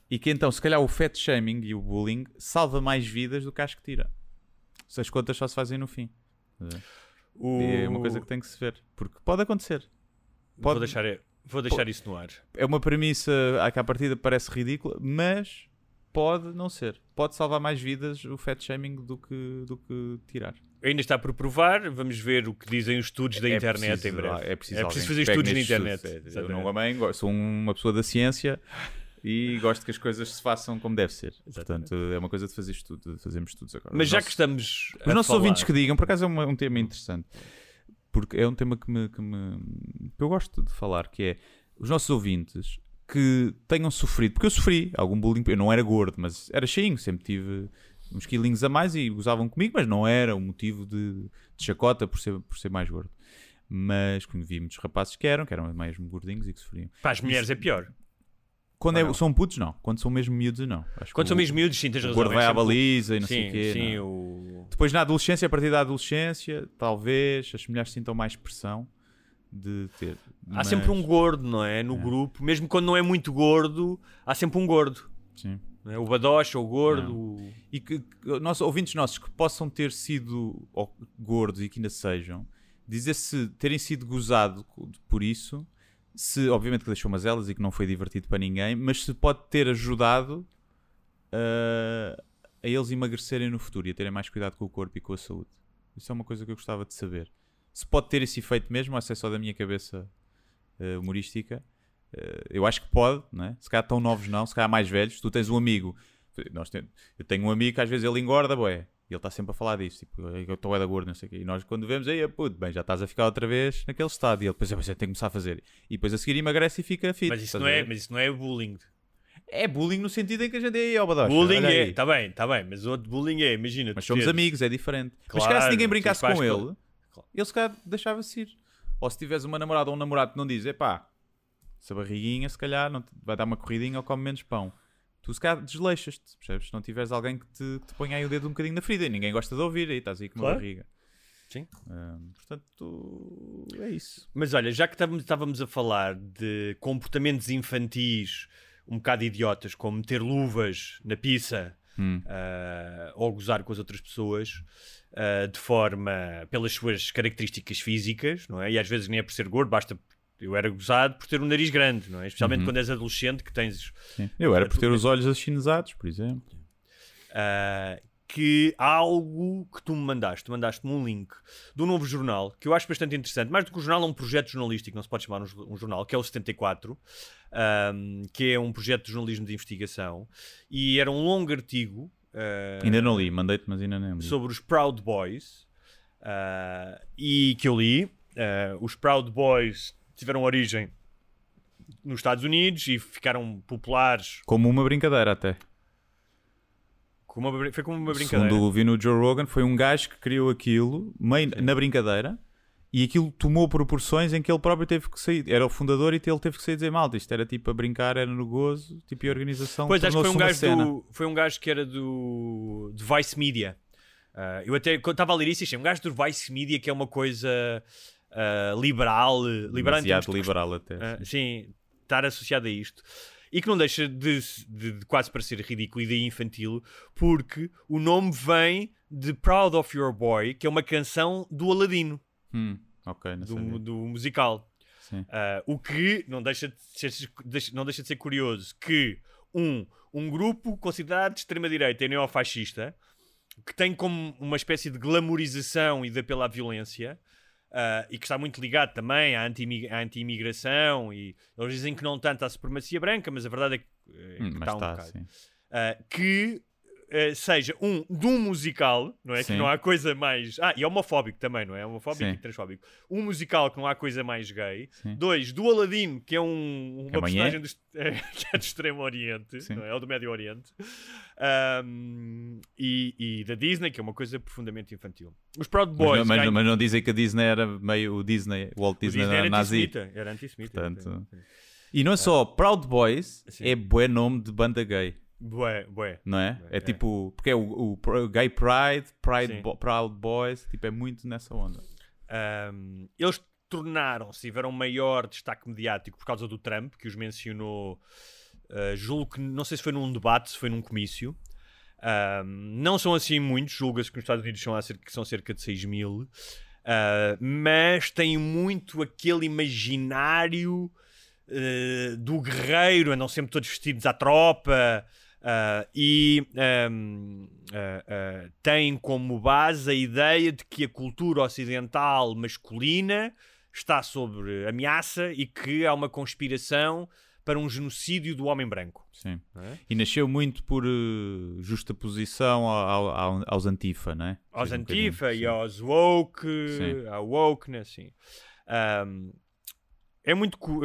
E que então, se calhar, o fat shaming e o bullying salva mais vidas do que acho que tira. Se as contas só se fazem no fim. O... É uma coisa que tem que se ver. Porque pode acontecer. Vou Pode- deixar, vou deixar isso no ar. é uma premissa que à partida parece ridícula, mas pode não ser. Pode salvar mais vidas o fat shaming do que, do que tirar. Ainda está por provar, vamos ver o que dizem os estudos da internet preciso, em breve. É preciso, é preciso fazer estudos na internet. estudos. É, Eu não gosto- sou uma pessoa da ciência e gosto que as coisas se façam como deve ser. Portanto, é uma coisa de fazer estudo, de fazermos estudos agora. Mas já nossos- que estamos. Os nossos falar- ouvintes que digam, por acaso é uma- um tema interessante, porque é um tema que, me, que, me- que eu gosto de falar, que é os nossos ouvintes que tenham sofrido, porque eu sofri algum bullying, eu não era gordo, mas era cheinho, sempre tive uns quilinhos a mais e gozavam comigo, mas não era um motivo de, de chacota por ser, por ser mais gordo. Mas como vi muitos rapazes que eram, que eram mesmo gordinhos e que sofriam. Para as mulheres é pior. Quando é- são putos, não. Quando são mesmo miúdos, não. Acho Quando o- são mesmo miúdos, sim, tens o razão. gordo é vai à baliza e não sim, sei o quê. Sim, não. o... Depois na adolescência, a partir da adolescência, talvez as mulheres sintam mais pressão de ter. Há Mas- sempre um gordo, não é? No grupo, mesmo quando não é muito gordo, há sempre um gordo. Sim. é? O badocha, o gordo. o- E que, que nós, ouvintes nossos que possam ter sido gordos e que ainda sejam, dizer se terem sido gozado por isso, se obviamente que deixou mazelas e que não foi divertido para ninguém, mas se pode ter ajudado ah, a eles emagrecerem no futuro e a terem mais cuidado com o corpo e com a saúde. Isso é uma coisa que eu gostava de saber. Se pode ter esse efeito mesmo, ou se é só da minha cabeça ah, humorística, ah, eu acho que pode, não é? Se calhar tão novos não, se calhar mais velhos. Tu tens um amigo, nós tem- eu tenho um amigo que às vezes ele engorda, boé. E ele está sempre a falar disso, tipo, eu estou é da gordo, não sei o quê. E nós quando vemos, aí, puto, bem, já estás a ficar outra vez naquele estado. E ele depois, "Ah, mas eu tenho que começar a fazer. E depois a seguir emagrece e fica fit. Mas isso, não é, mas isso não é bullying. É bullying no sentido em que a gente é ao badocha. bullying é, aí. tá bem, tá bem, mas o outro bullying é, imagina. Mas somos teres- amigos, é diferente. mas Claro, se calhar se ninguém brincasse com ele, Claro. ele se calhar deixava-se ir. Ou se tiveres uma namorada ou um namorado que não diz, epá, essa barriguinha se calhar não te- vai dar uma corridinha ou come menos pão. Tu se calhar desleixas-te, percebes? Se não tiveres alguém que te, que te ponha aí o dedo um bocadinho na ferida e ninguém gosta de ouvir, aí estás aí com uma Claro. barriga. Sim. Portanto, é isso. Mas olha, já que estávamos, estávamos a falar de comportamentos infantis um bocado idiotas, como meter luvas na pizza Hum. ah, ou gozar com as outras pessoas ah, de forma pelas suas características físicas, não é? E às vezes nem é por ser gordo, basta. Eu era gozado por ter um nariz grande, não é? Especialmente Uhum. quando és adolescente, que tens Sim. Eu era por ter os olhos achinesados, por exemplo. Uh, que há algo que tu me mandaste, mandaste-me um link de um novo jornal que eu acho bastante interessante. Mais do que um jornal, é um projeto jornalístico, não se pode chamar um, um jornal, que é o 74, um, que é um projeto de jornalismo de investigação. E era um longo artigo uh, Ainda não li, mandei-te, mas ainda não li. sobre os Proud Boys uh, e que eu li. Uh, os Proud Boys tiveram origem nos Estados Unidos e ficaram populares. Como uma brincadeira até. Com uma, foi como uma brincadeira. Segundo vi no Joe Rogan, foi um gajo que criou aquilo meio na brincadeira e aquilo tomou proporções em que ele próprio teve que sair. Era o fundador e ele teve que sair e dizer malta. Isto era tipo a brincar, era no gozo, tipo e a organização. Pois acho que foi um, gajo cena. do, foi um gajo que era do Vice Media. Ah, eu até estava a ler isso, achei um gajo do Vice Media que é uma coisa ah, liberal, eh, liberal em Demasiado de liberal até. Ah, sim. estar associado a isto. E que não deixa de, de- de quase parecer ridículo e daí infantil, porque o nome vem de Proud of Your Boy, que é uma canção do Aladino, Hum, do, do musical. Ah, o que não deixa, de ser, não deixa de ser curioso que um, um grupo considerado de extrema-direita e neofascista, que tem como uma espécie de glamorização e de apelo à violência, ah, e que está muito ligado também à anti-imi- à anti-imigração, e eles dizem que não tanto à supremacia branca, mas a verdade é que, é que está um bocado. Uh, que uh, seja um de um musical, não é? Sim. Que não há coisa mais. Ah, e é homofóbico também, não é? Homofóbico Sim. e transfóbico. Um musical que não há coisa mais gay. Sim. Dois, do Aladino, que é um, uma Amanhã? personagem do, est- *laughs* que é do Extremo Oriente, não é? Ou do Médio Oriente. Um, e, e da Disney, que é uma coisa profundamente infantil. Os Proud Mas, Boys. não, mas, ganham- mas não dizem que a Disney era meio o Disney, o Walt o Disney, Disney era era nazi. antissemita. Era antissemita. Portanto. E não é só Proud Boys, Sim. é bué nome de banda gay, Bué, bué. não é? É. É tipo, porque é o, o Gay Pride, Pride. Bo- Proud Boys, tipo, é muito nessa onda. Um, eles tornaram-se, tiveram maior destaque mediático por causa do Trump, que os mencionou, uh, julgo que, não sei se foi num debate, se foi num comício. Um, não são assim muitos, julga-se que nos Estados Unidos são, cerca, são cerca de 6 mil, uh, mas tem muito aquele imaginário uh, do guerreiro, andam sempre todos vestidos à tropa. Uh, e um, uh, uh, tem como base a ideia de que a cultura ocidental masculina está sobre ameaça e que há uma conspiração para um genocídio do homem branco. Sim. é? E nasceu muito por uh, justaposição ao- ao- aos Antifa, não é? Aos um Antifa bocadinho, e sim. aos woke, Sim. à wokeness, sim. Um, é muito. uh, uh,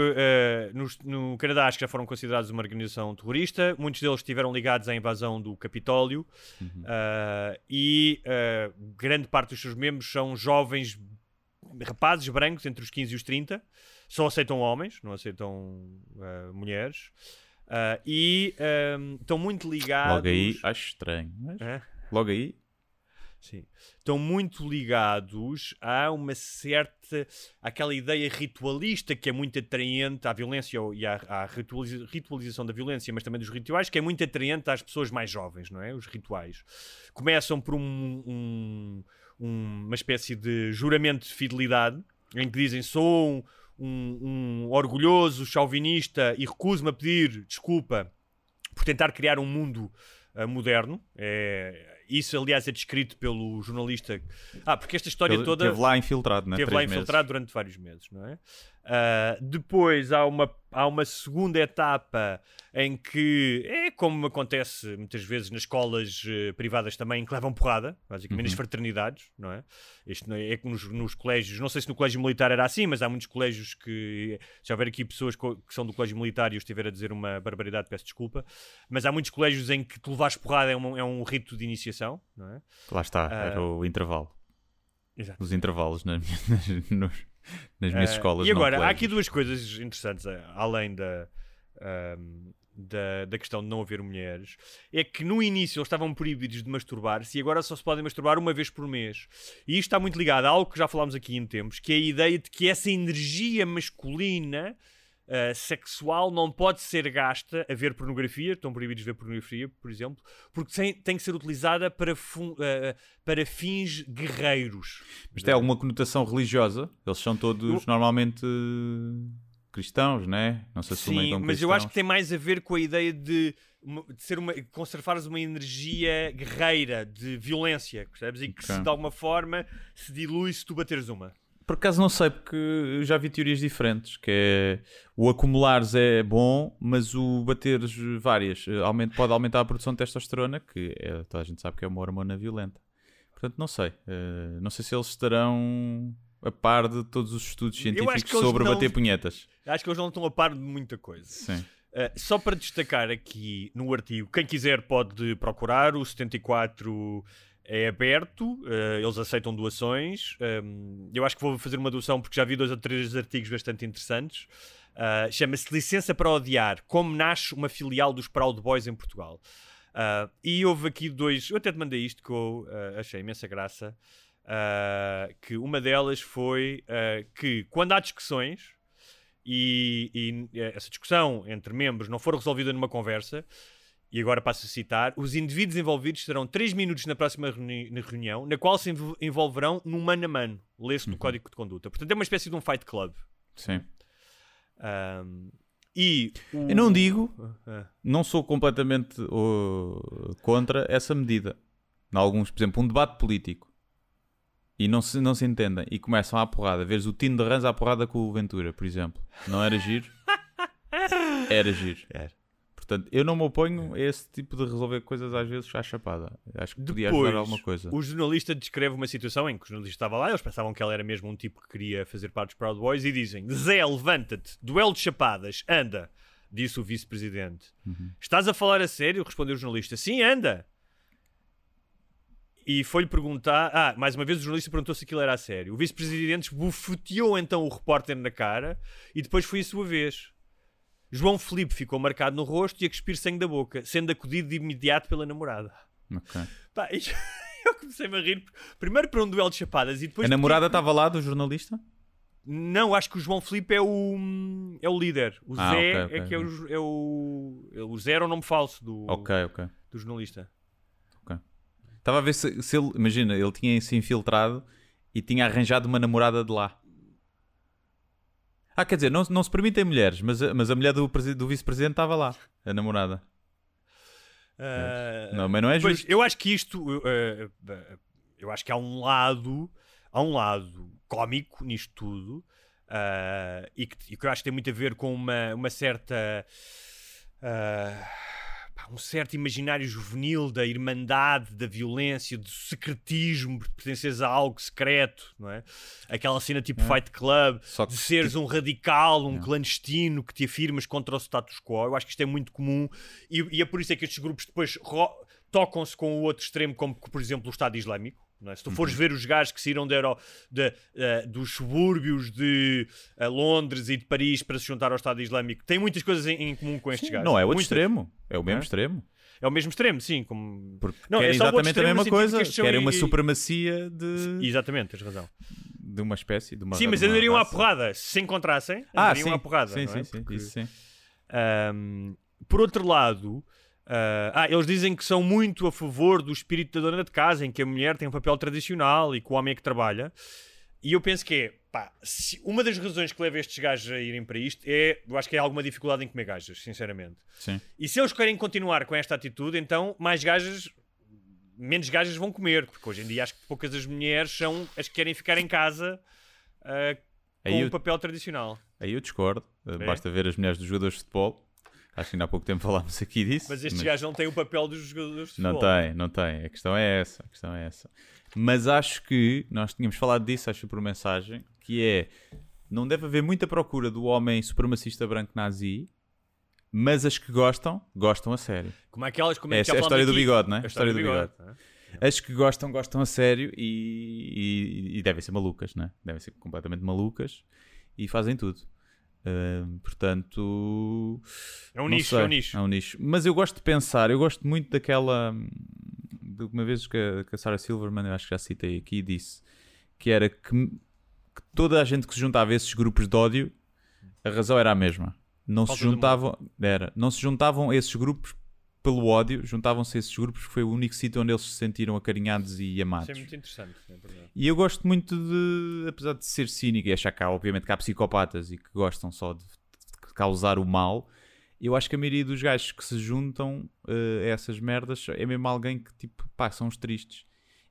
no, no Canadá acho que já foram considerados uma organização terrorista. Muitos deles estiveram ligados à invasão do Capitólio. Uhum. Uh, e grande parte dos seus membros são jovens rapazes brancos entre os 15 e os 30, só aceitam homens, não aceitam mulheres. E estão muito ligados. Logo aí, acho estranho. Mas... É? Logo aí, Sim. Estão muito ligados a uma certa. aquela ideia ritualista que é muito atraente à violência e à, à ritualiza- ritualização da violência, mas também dos rituais, que é muito atraente às pessoas mais jovens, não é? Os rituais. Começam por um- um- um- uma espécie de juramento de fidelidade, em que dizem sou um, um- um orgulhoso chauvinista e recuso-me a pedir desculpa por tentar criar um mundo ah, moderno. É, isso, aliás, é descrito pelo jornalista. Ah, porque esta história ele toda. esteve lá infiltrado, né? Esteve Três lá meses. infiltrado durante vários meses, não é? Ah, depois há uma, há uma segunda etapa em que é como acontece muitas vezes nas escolas eh, privadas também, que levam porrada, basicamente nas fraternidades, não é? Isto é, é que nos, nos colégios, não sei se no colégio militar era assim, mas há muitos colégios que, se houver aqui pessoas que são do colégio militar e eu estiver a dizer uma barbaridade, peço desculpa, mas há muitos colégios em que tu levares porrada é um, é um rito de iniciação, não é? Lá está, Ah. era o intervalo. Exato. Os intervalos *laughs* nos- nas minhas Ah, escolas. E agora, há aqui duas coisas interessantes, eh, além da, ahm, da, da questão de não haver mulheres. É que no início eles estavam proibidos de masturbar-se e agora só se podem masturbar uma vez por mês. E isto está muito ligado a algo que já falámos aqui em tempos, que é a ideia de que essa energia masculina. Ah, sexual não pode ser gasta a ver pornografia, estão proibidos de ver pornografia, por exemplo, porque tem, tem que ser utilizada para, ah, para fins guerreiros. Mas tem alguma conotação religiosa? Eles são todos normalmente eh, cristãos, né? Não se assumem Sim, como mas eu cristãos. acho que tem mais a ver com a ideia de, de ser uma, conservares uma energia guerreira, de violência, percebes? E que se Ok. de alguma forma se dilui se tu bateres uma. Por acaso não sei, porque eu já vi teorias diferentes, que é o acumulares é bom, mas o bateres várias eh, aumenta- pode aumentar a produção de testosterona, que é- toda a gente sabe que é uma hormona violenta. Portanto, não sei. Eh, não sei se eles estarão a par de todos os estudos científicos sobre não- bater punhetas. Acho que eles não estão a par de muita coisa. Sim. Uh, só para destacar aqui no artigo, quem quiser pode procurar, o 74 é aberto, uh, eles aceitam doações. Um, eu acho que vou fazer uma doação porque já vi dois ou três artigos bastante interessantes. Uh, Chama-se Licença para Odiar: Como nasce uma filial dos Proud Boys em Portugal. Uh, e houve aqui dois, eu até te mandei isto que eu achei imensa graça. que uma delas foi que quando há discussões e, e essa discussão entre membros não for resolvida numa conversa, e agora passo a citar, os indivíduos envolvidos terão 3 minutos na próxima reuni- na reunião, na qual se envol- envolverão num mano a mano. Lê-se no Código de Conduta. Portanto, é uma espécie de um fight club. Sim. Ahm, e o- Eu não digo, Ah, não sou completamente uh, contra essa medida. Em alguns, por exemplo, um debate político e não se, não se entendem e começam à porrada, veres o Tino de Rãs à porrada com o Ventura, por exemplo. Não era giro? *laughs* Era giro. Era. Portanto, eu não me oponho a esse tipo de resolver coisas às vezes à chapada. Acho que podia Depois, ajudar alguma coisa. o jornalista descreve uma situação em que o jornalista estava lá, eles pensavam que ela era mesmo um tipo que queria fazer parte dos Proud Boys e dizem: Zé, levanta-te, duelo de chapadas, anda, disse o vice-presidente. Uhum. Estás a falar a sério? Respondeu o jornalista: Sim, anda. E foi-lhe perguntar. Ah, mais uma vez o jornalista perguntou se aquilo era a sério. O vice-presidente bufeteou então o repórter na cara e depois foi a sua vez. João Felipe ficou marcado no rosto e a cuspir sangue da boca, sendo acudido de imediato pela namorada. Ok. Pá, *laughs* isto- eu comecei-me a rir. Primeiro para um duelo de chapadas e depois. A namorada estava lá do jornalista? Não, acho que o João Felipe é o. é o líder. O Ah, Zé ok, ok, é que é o, é o. é O Zé era o nome falso do, do jornalista. Estava a ver se, se ele, imagina, ele tinha se infiltrado e tinha arranjado uma namorada de lá. Ah, quer dizer, não, não se permitem mulheres, mas a, mas a mulher do, presi- do vice-presidente estava lá, a namorada. Ah, Não, mas não é Pois, justo. eu acho que isto. eh, eh, eu acho que há um lado. Há um lado cómico nisto tudo. ah, e, que, e que eu acho que tem muito a ver com uma, uma certa. ah, um certo imaginário juvenil da irmandade, da violência, do secretismo, de pertenceres a algo secreto, não é? Aquela cena tipo Fight Club, de seres um radical, um clandestino que te afirmas contra o status quo. Eu acho que isto é muito comum e, e é por isso é que estes grupos depois tocam-se com o outro extremo, como por exemplo o Estado Islâmico. É? Se tu fores ver os gajos que saíram da Euro- da, eh, dos subúrbios de eh, Londres e de Paris para se juntar ao Estado Islâmico, tem muitas coisas em, em comum com estes gajos. Não é outro Muitas. extremo, é o mesmo É? extremo. É o mesmo extremo, sim. Como... Porque Não, é querem outro exatamente a mesma coisa, que querem uma i- supremacia de, Exatamente, tens razão. de uma espécie, de uma sim, mas de uma andariam à porrada. Se se encontrassem, Ah, andariam sim, à porrada. sim, não é? sim, sim, Porque- isso sim. Ahm, por outro lado, ah, ah, eles dizem que são muito a favor do espírito da dona de casa, em que a mulher tem um papel tradicional e que o homem é que trabalha. E eu penso que é, pá, se- uma das razões que leva estes gajos a irem para isto é, eu acho que é alguma dificuldade em comer gajas, sinceramente. Sim. E se eles querem continuar com esta atitude, então mais gajas, menos gajas vão comer, porque hoje em dia acho que poucas as mulheres são as que querem ficar em casa ah, com o eu- papel tradicional. Aí eu discordo. Uh, É? Basta ver as mulheres dos jogadores de futebol. Acho que ainda há pouco tempo falámos aqui disso. Mas estes gajos não têm o papel dos jogadores de Não futebol. tem, não tem. A questão é essa. A questão é essa. Mas acho que nós tínhamos falado disso, acho por mensagem, que é não deve haver muita procura do homem supremacista branco nazi, mas as que gostam, gostam a sério. Como aquelas como é que Essa já é a história falámos do aqui. bigode, não é? A história do bigode. não é? As que gostam, gostam a sério e, e, e devem ser malucas, né? Devem ser completamente malucas e fazem tudo. Portanto, É um nicho, sei, é um nicho. É um nicho. Mas eu gosto de pensar, eu gosto muito daquela. De uma vez que a, que a Sarah Silverman, eu acho que já citei aqui, disse que era que, que toda a gente que se juntava a esses grupos de ódio, a razão era a mesma. Não Falta se juntavam, era, não se juntavam a esses grupos pelo ódio, juntavam-se esses grupos porque foi o único sítio onde eles se sentiram acarinhados e amados. Isso é muito interessante. É verdade. E eu gosto muito de, apesar de ser cínico e achar que há, obviamente, que há psicopatas e que gostam só de, de causar o mal, eu acho que a maioria dos gajos que se juntam eh, a essas merdas é mesmo alguém que, tipo, pá, são os tristes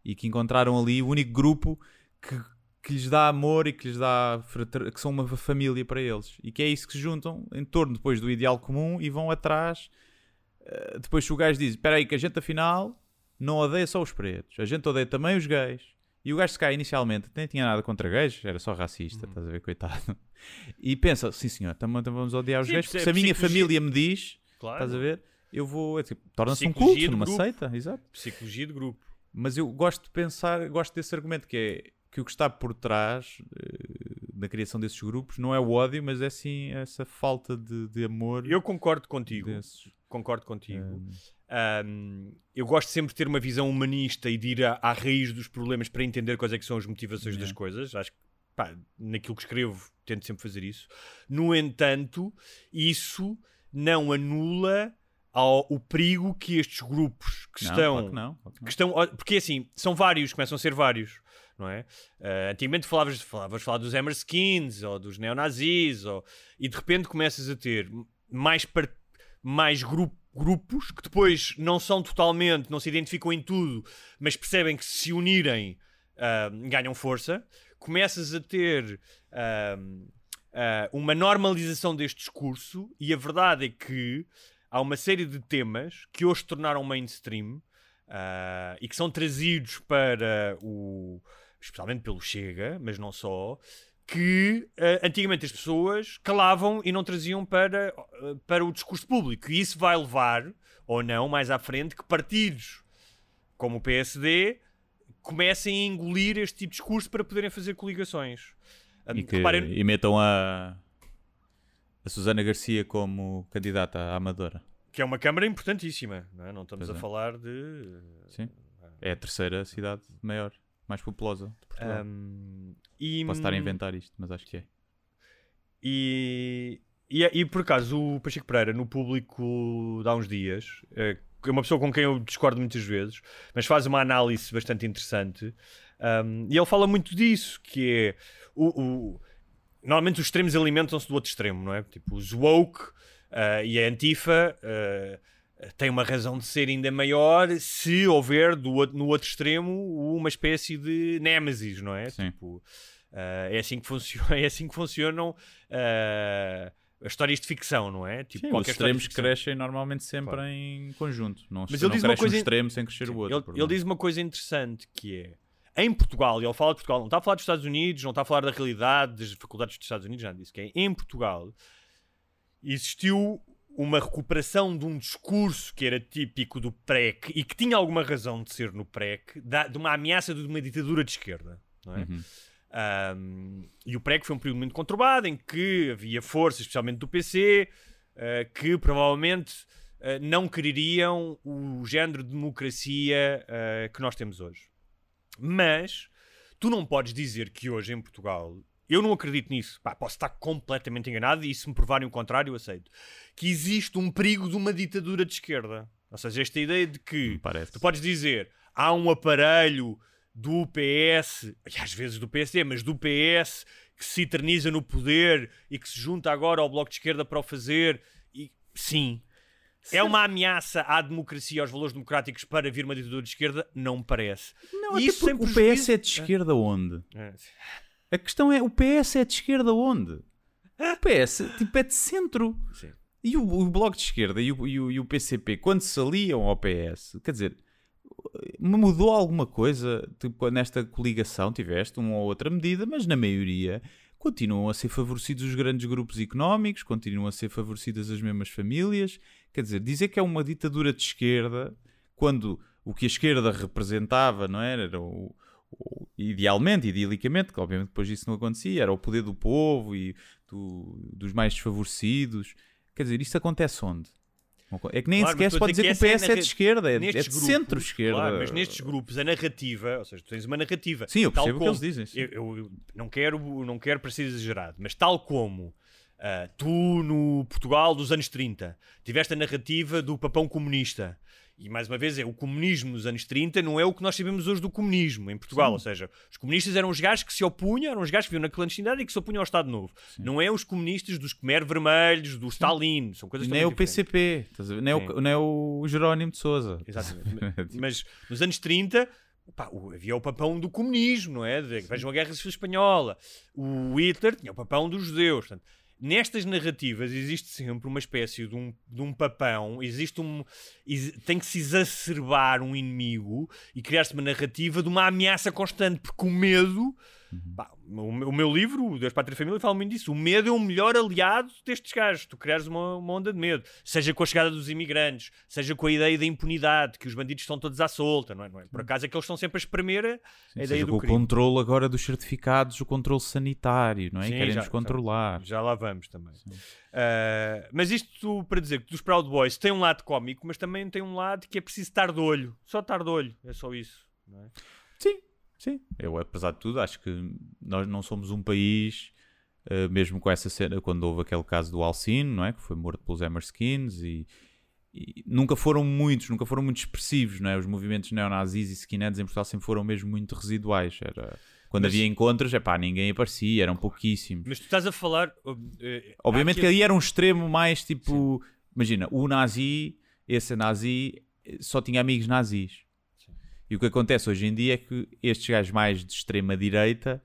e que encontraram ali o único grupo que, que lhes dá amor e que lhes dá que são uma família para eles e que é isso que se juntam em torno depois do ideal comum e vão atrás. Eh, depois, se o gajo diz: Espera aí, que a gente afinal não odeia só os pretos, a gente odeia também os gays. E o gajo se cai inicialmente, nem tinha nada contra gays, era só racista, Uhum. estás a ver, coitado. *laughs* E pensa, sim senhor, também vamos odiar os Sim, gays, porque é se a minha família me diz, Claro. estás a ver, eu vou, é tipo, torna-se um culto, numa seita, exato. Psicologia de grupo. Mas eu gosto de pensar, gosto desse argumento que é que o que está por trás eh, da criação desses grupos não é o ódio, mas é sim essa falta de, de amor Eu concordo contigo. desses. Concordo contigo. Hum. Um, eu gosto sempre de ter uma visão humanista e de ir à, à raiz dos problemas para entender quais é que são as motivações das coisas. Acho que, pá, naquilo que escrevo, tento sempre fazer isso. No entanto, isso não anula ao, o perigo que estes grupos que Não, estão. claro que não, claro que não. que estão. Porque assim, são vários, começam a ser vários. Não é? Ah, antigamente falavas, falavas falar dos Hammerskins ou dos neonazis ou, e de repente começas a ter mais, par- mais gru- grupos que depois não são totalmente, não se identificam em tudo, mas percebem que se unirem ah, ganham força. Começas a ter ah, ah, uma normalização deste discurso e a verdade é que há uma série de temas que hoje se tornaram mainstream e que são trazidos para o. especialmente pelo Chega, mas não só. Que ah, antigamente as pessoas calavam e não traziam para, ah, para o discurso público. E isso vai levar, ou não, mais à frente, que partidos como o PSD comecem a engolir este tipo de discurso para poderem fazer coligações. Ah, E, que, reparem- e metam a, a Susana Garcia como candidata à Amadora. que é uma Câmara importantíssima, não, é? Não estamos Pois a é. falar de. Sim. É a terceira cidade maior, mais populosa de Portugal. Um, e, Posso estar a inventar isto, mas acho que é. E, e, e por acaso o Pacheco Pereira no público de há uns dias eh, é uma pessoa com quem eu discordo muitas vezes, mas faz uma análise bastante interessante. Um, e ele fala muito disso, que é o, o- normalmente os extremos alimentam-se do outro extremo, não é? Tipo, os woke ah, e a antifa ah, têm uma razão de ser ainda maior se houver do, no outro extremo uma espécie de némesis, não é? Sim. Tipo, ah, é assim que funciona, *laughs* é assim que funcionam ah, as histórias de ficção, não é? Tipo, Sim, os extremos crescem normalmente sempre Claro. em conjunto. Não, Mas se- ele não diz uma coisa um in- extremo sem crescer o outro. Ele, ele diz uma coisa interessante que é em Portugal, e ele fala de Portugal, não está a falar dos Estados Unidos, não está a falar da realidade das faculdades dos Estados Unidos, nada disso, que é em Portugal existiu uma recuperação de um discurso que era típico do PREC e que tinha alguma razão de ser no PREC, da- de uma ameaça de uma ditadura de esquerda. Não é? Uhum. Um, e o PREC foi um período muito conturbado em que havia forças, especialmente do PC, uh, que provavelmente uh, não quereriam o género de democracia uh, que nós temos hoje. Mas tu não podes dizer que hoje em Portugal, eu não acredito nisso, pá, posso estar completamente enganado e se me provarem o contrário, eu aceito, que existe um perigo de uma ditadura de esquerda. Ou seja, esta ideia de que tu podes dizer há um aparelho do PS, e às vezes do PSD, mas do PS que se eterniza no poder e que se junta agora ao Bloco de Esquerda para o fazer. E, sim. É uma ameaça à democracia e aos valores democráticos para vir uma ditadura de esquerda? Não me parece. Não, E isso sem porque o prejuízo- PS é de esquerda onde? É. A questão é, o PS é de esquerda onde? O PS tipo, é de centro. Sim. E o, o Bloco de Esquerda e o, e, o, e o PCP, quando se aliam ao PS, quer dizer, mudou alguma coisa tipo, nesta coligação? Tiveste uma ou outra medida, mas na maioria continuam a ser favorecidos os grandes grupos económicos, continuam a ser favorecidas as mesmas famílias. Quer dizer, dizer que é uma ditadura de esquerda, quando o que a esquerda representava, não era? Era o, o- idealmente, idilicamente, que obviamente depois disso não acontecia, era o poder do povo e do- dos mais desfavorecidos. Quer dizer, isto acontece onde? É que nem Claro, sequer se pode dizer que o essa é PS é de esquerda, é, de- é de centro-esquerda. Claro, mas nestes grupos a narrativa, ou seja, tu tens uma narrativa. Sim, eu percebo o que eles dizem. Eu, eu- não quero, não quero parecer exagerado, mas tal como ah, tu no Portugal dos anos 30 tiveste a narrativa do papão comunista. E mais uma vez, é o comunismo nos anos 30 não é o que nós sabemos hoje do comunismo em Portugal. Ou seja, os comunistas eram os gajos que se opunham, eram os gajos que viviam na clandestinidade e que se opunham ao Estado Novo. Não é os comunistas dos Khmer Vermelhos, do Stalin. São coisas Nem é o. PCP, nem, é Sim. o, nem é o Jerónimo de Souza. Exatamente. *laughs* Mas nos anos 30 pá, havia o papão do comunismo, não é? Vejam a Guerra Civil Espanhola. O Hitler tinha o papão dos judeus. Portanto, nestas narrativas existe sempre uma espécie de um, de um papão, existe um. tem que se exacerbar um inimigo e criar-se uma narrativa de uma ameaça constante, porque o medo. Pá, o, meu- o meu livro, o Deus, Pátria e Família, fala muito disso. O medo é o melhor aliado destes gajos. Tu criares uma, uma onda de medo. Seja com a chegada dos imigrantes, seja com a ideia da impunidade, que os bandidos estão todos à solta, não é? Não é? Por acaso é que eles estão sempre a espremer a, Sim, ideia seja do com o crime. controle agora dos certificados, o controle sanitário, não é? Sim, Querem já- nos controlar. Já lá vamos também. Ah, mas isto para dizer que dos Proud Boys tem um lado cómico, mas também tem um lado que é preciso estar de olho. Só estar de olho, é só isso. não é? Sim, sim. Eu, apesar de tudo, acho que nós não somos um país, eh, mesmo com essa cena, quando houve aquele caso do Alcino, não é? Que foi morto pelos Hammerskins e, e nunca foram muitos, nunca foram muito expressivos, não é? Os movimentos neonazis e skinheads em Portugal sempre foram mesmo muito residuais. Era... Quando Mas- havia encontros, é pá, ninguém aparecia, eram pouquíssimos. Mas tu estás a falar. uh, eh, Obviamente que ali era um extremo mais tipo. Imagina, o nazi, esse nazi, eh, só tinha amigos nazis. E o que acontece hoje em dia é que estes gajos mais de extrema direita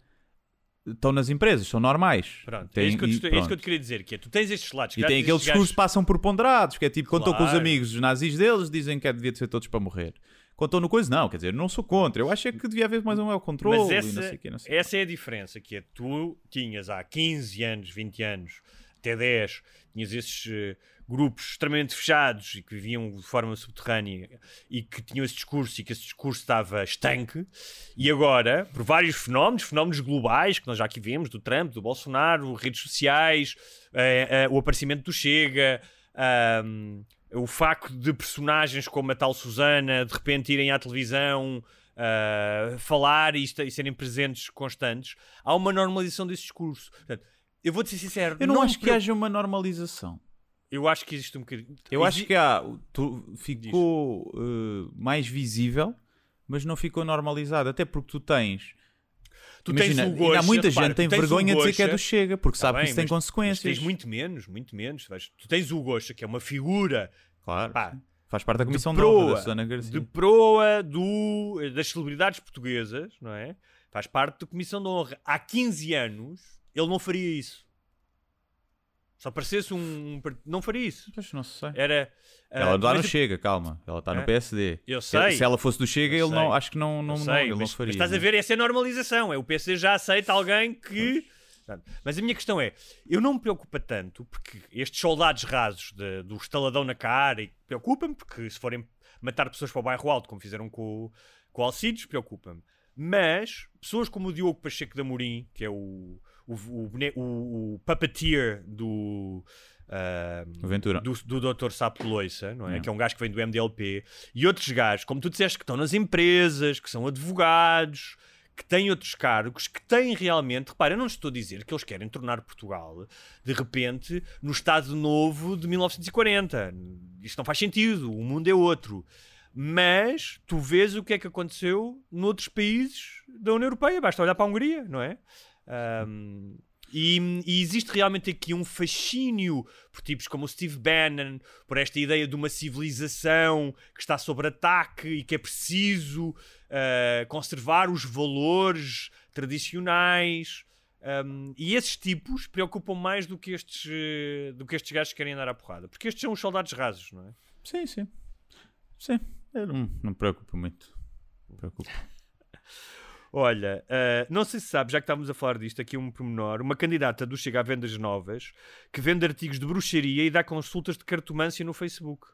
estão nas empresas, são normais. Pronto, é, Têm- isso que eu te, é isso que eu te queria dizer, que é, tu tens estes lados. E tem estes aquele discurso gajos- que passam por ponderados, que é tipo, quando estão com os Claro. amigos os nazis deles, dizem que é, devia de ser todos para morrer. Quando estão no coisa, não, quer dizer, não sou contra. Eu acho é que devia haver mais um controle Mas essa, não sei quê, não sei essa é a diferença, que é tu tinhas há 15 anos, 20 anos, até 10, tinhas esses eh, grupos extremamente fechados e que viviam de forma subterrânea e que tinham esse discurso e que esse discurso estava estanque e agora, por vários fenómenos, fenómenos globais que nós já aqui vimos, do Trump, do Bolsonaro, redes sociais, eh, eh, o aparecimento do Chega, o facto de personagens como a tal Susana de repente irem à televisão uh, falar e, e serem presentes constantes, há uma normalização desse discurso. Portanto, eu vou-te ser sincero, Eu não, me acho que haja uma normalização. Eu acho que existe um bocadinho. Eu acho Exi- que há, tu- ficou eh, mais visível, mas não ficou normalizado. Até porque tu tens. Tu imagina, tens o ainda há muita repara, gente que tem vergonha de dizer que é do Chega, porque Tá sabe bem, que isso tem mas- consequências. Mas tens muito menos, muito menos. Tu tens o Gosta, que é uma figura Claro. pá. Faz parte da Comissão de de, Honra da proa, Susana Garcia. de proa do, das celebridades portuguesas, não é? Faz parte da Comissão de Honra. Há 15 anos ele não faria isso. Se aparecesse um. não faria isso. Pois, não sei. Era. Ela ah, está no mas- Chega, calma. Ela está É? no PSD. Eu Se- sei. Se ela fosse do Chega, Eu ele não, sei. acho que não, não, Eu não- sei, ele mas, não faria. mas estás a né? ver, essa é a normalização. É o PC já aceita alguém que Portanto, Mas a minha questão é, eu não me preocupa tanto, porque estes soldados rasos de- do estaladão na cara e preocupa-me, porque se forem matar pessoas para o bairro alto, como fizeram com, com o Alcides, preocupa-me. Mas pessoas como o Diogo Pacheco de Amorim, que é o, o, o, o- o puppeteer do, O Ventura. do, do Dr. Sapo de Loiça, não é? Yeah. Que é um gajo que vem do MDLP, e outros gajos, como tu disseste, que estão nas empresas, que são advogados, que têm outros cargos, que têm realmente. Repara, eu não estou a dizer que eles querem tornar Portugal, de repente, no Estado Novo de 1940. Isto não faz sentido, o mundo é outro. Mas tu vês o que é que aconteceu noutros países da União Europeia, basta olhar para a Hungria, não é? Ahm, e, e existe realmente aqui um fascínio por tipos como o Steve Bannon, por esta ideia de uma civilização que está sob ataque e que é preciso ah, conservar os valores tradicionais. Um, e esses tipos preocupam mais do que estes, eh, do que estes gajos que querem andar à porrada. Porque estes são os soldados rasos, não é? Sim, sim. Sim. Eu não, não me preocupo muito. Me preocupo. *laughs* Olha, ah, não sei se sabes, já que estávamos a falar disto, aqui um pormenor, uma candidata do Chega a Vendas Novas que vende artigos de bruxaria e dá consultas de cartomância no Facebook.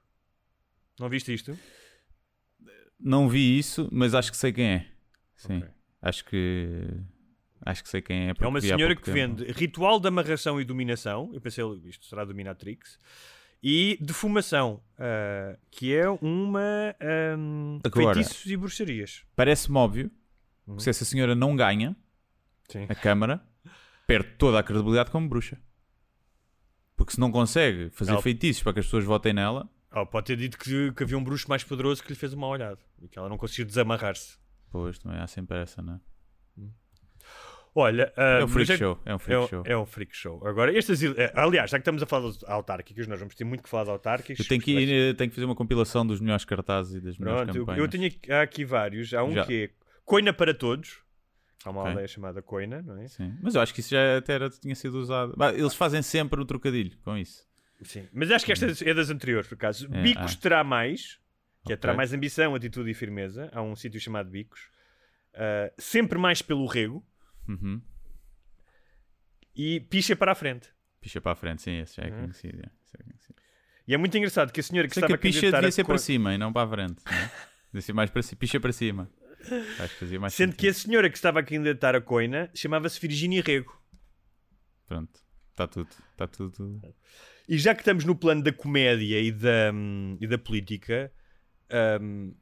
Não viste isto? Não vi isso, mas acho que sei quem é. Sim. Ok. Acho que. Acho que sei quem é. É uma senhora que tempo. vende ritual de amarração e dominação. Eu pensei, isto será dominatrix. E defumação, ah, que é uma. ahm, Agora- feitiços e bruxarias. Parece-me óbvio Uhum. se essa senhora não ganha Sim. a Câmara, perde toda a credibilidade como bruxa. Porque se não consegue fazer Ela- feitiços para que as pessoas votem nela, Oh, pode ter dito que, que havia um bruxo mais poderoso que lhe fez uma olhada e que ela não conseguiu desamarrar-se. pois também há sempre essa, não é? Olha, É ah, um freak mas show. É um É, freak um- show. é um freak show. Agora, estas, eh, aliás, já que estamos a falar de autárquicos, nós vamos ter muito que falar de autárquicos. Eu tenho que, ir, eh, tenho que fazer uma compilação dos melhores cartazes e das melhores Pronto, eu, campanhas. eu tenho aqui, há aqui vários. Há um Já. que é Coina para Todos. Há uma Ok. aldeia chamada Coina, não é? Sim. Mas eu acho que isso já até era, tinha sido usado. Bah, Eles fazem sempre o trocadilho com isso. Sim. Mas acho que esta é das anteriores, por acaso. É, Bicos ah. terá mais, que é terá mais ambição, atitude e firmeza. Há um sítio chamado Bicos. Ah, sempre mais pelo rego Uhum. e picha para a frente. Picha para a frente, sim, esse já é Uhum. conhecido. é conhecido. E é muito engraçado que a senhora que Sei que estava a picha devia ser para cima e não para a frente. Né? *laughs* Devia ser mais para cima. Picha para cima. Acho que fazia mais Sendo que a sentido. senhora que estava a candidatar a Coina chamava-se Virginia Rego. Pronto, está tudo. Está tudo. E já que estamos no plano da comédia e da, hum, e da política, hum,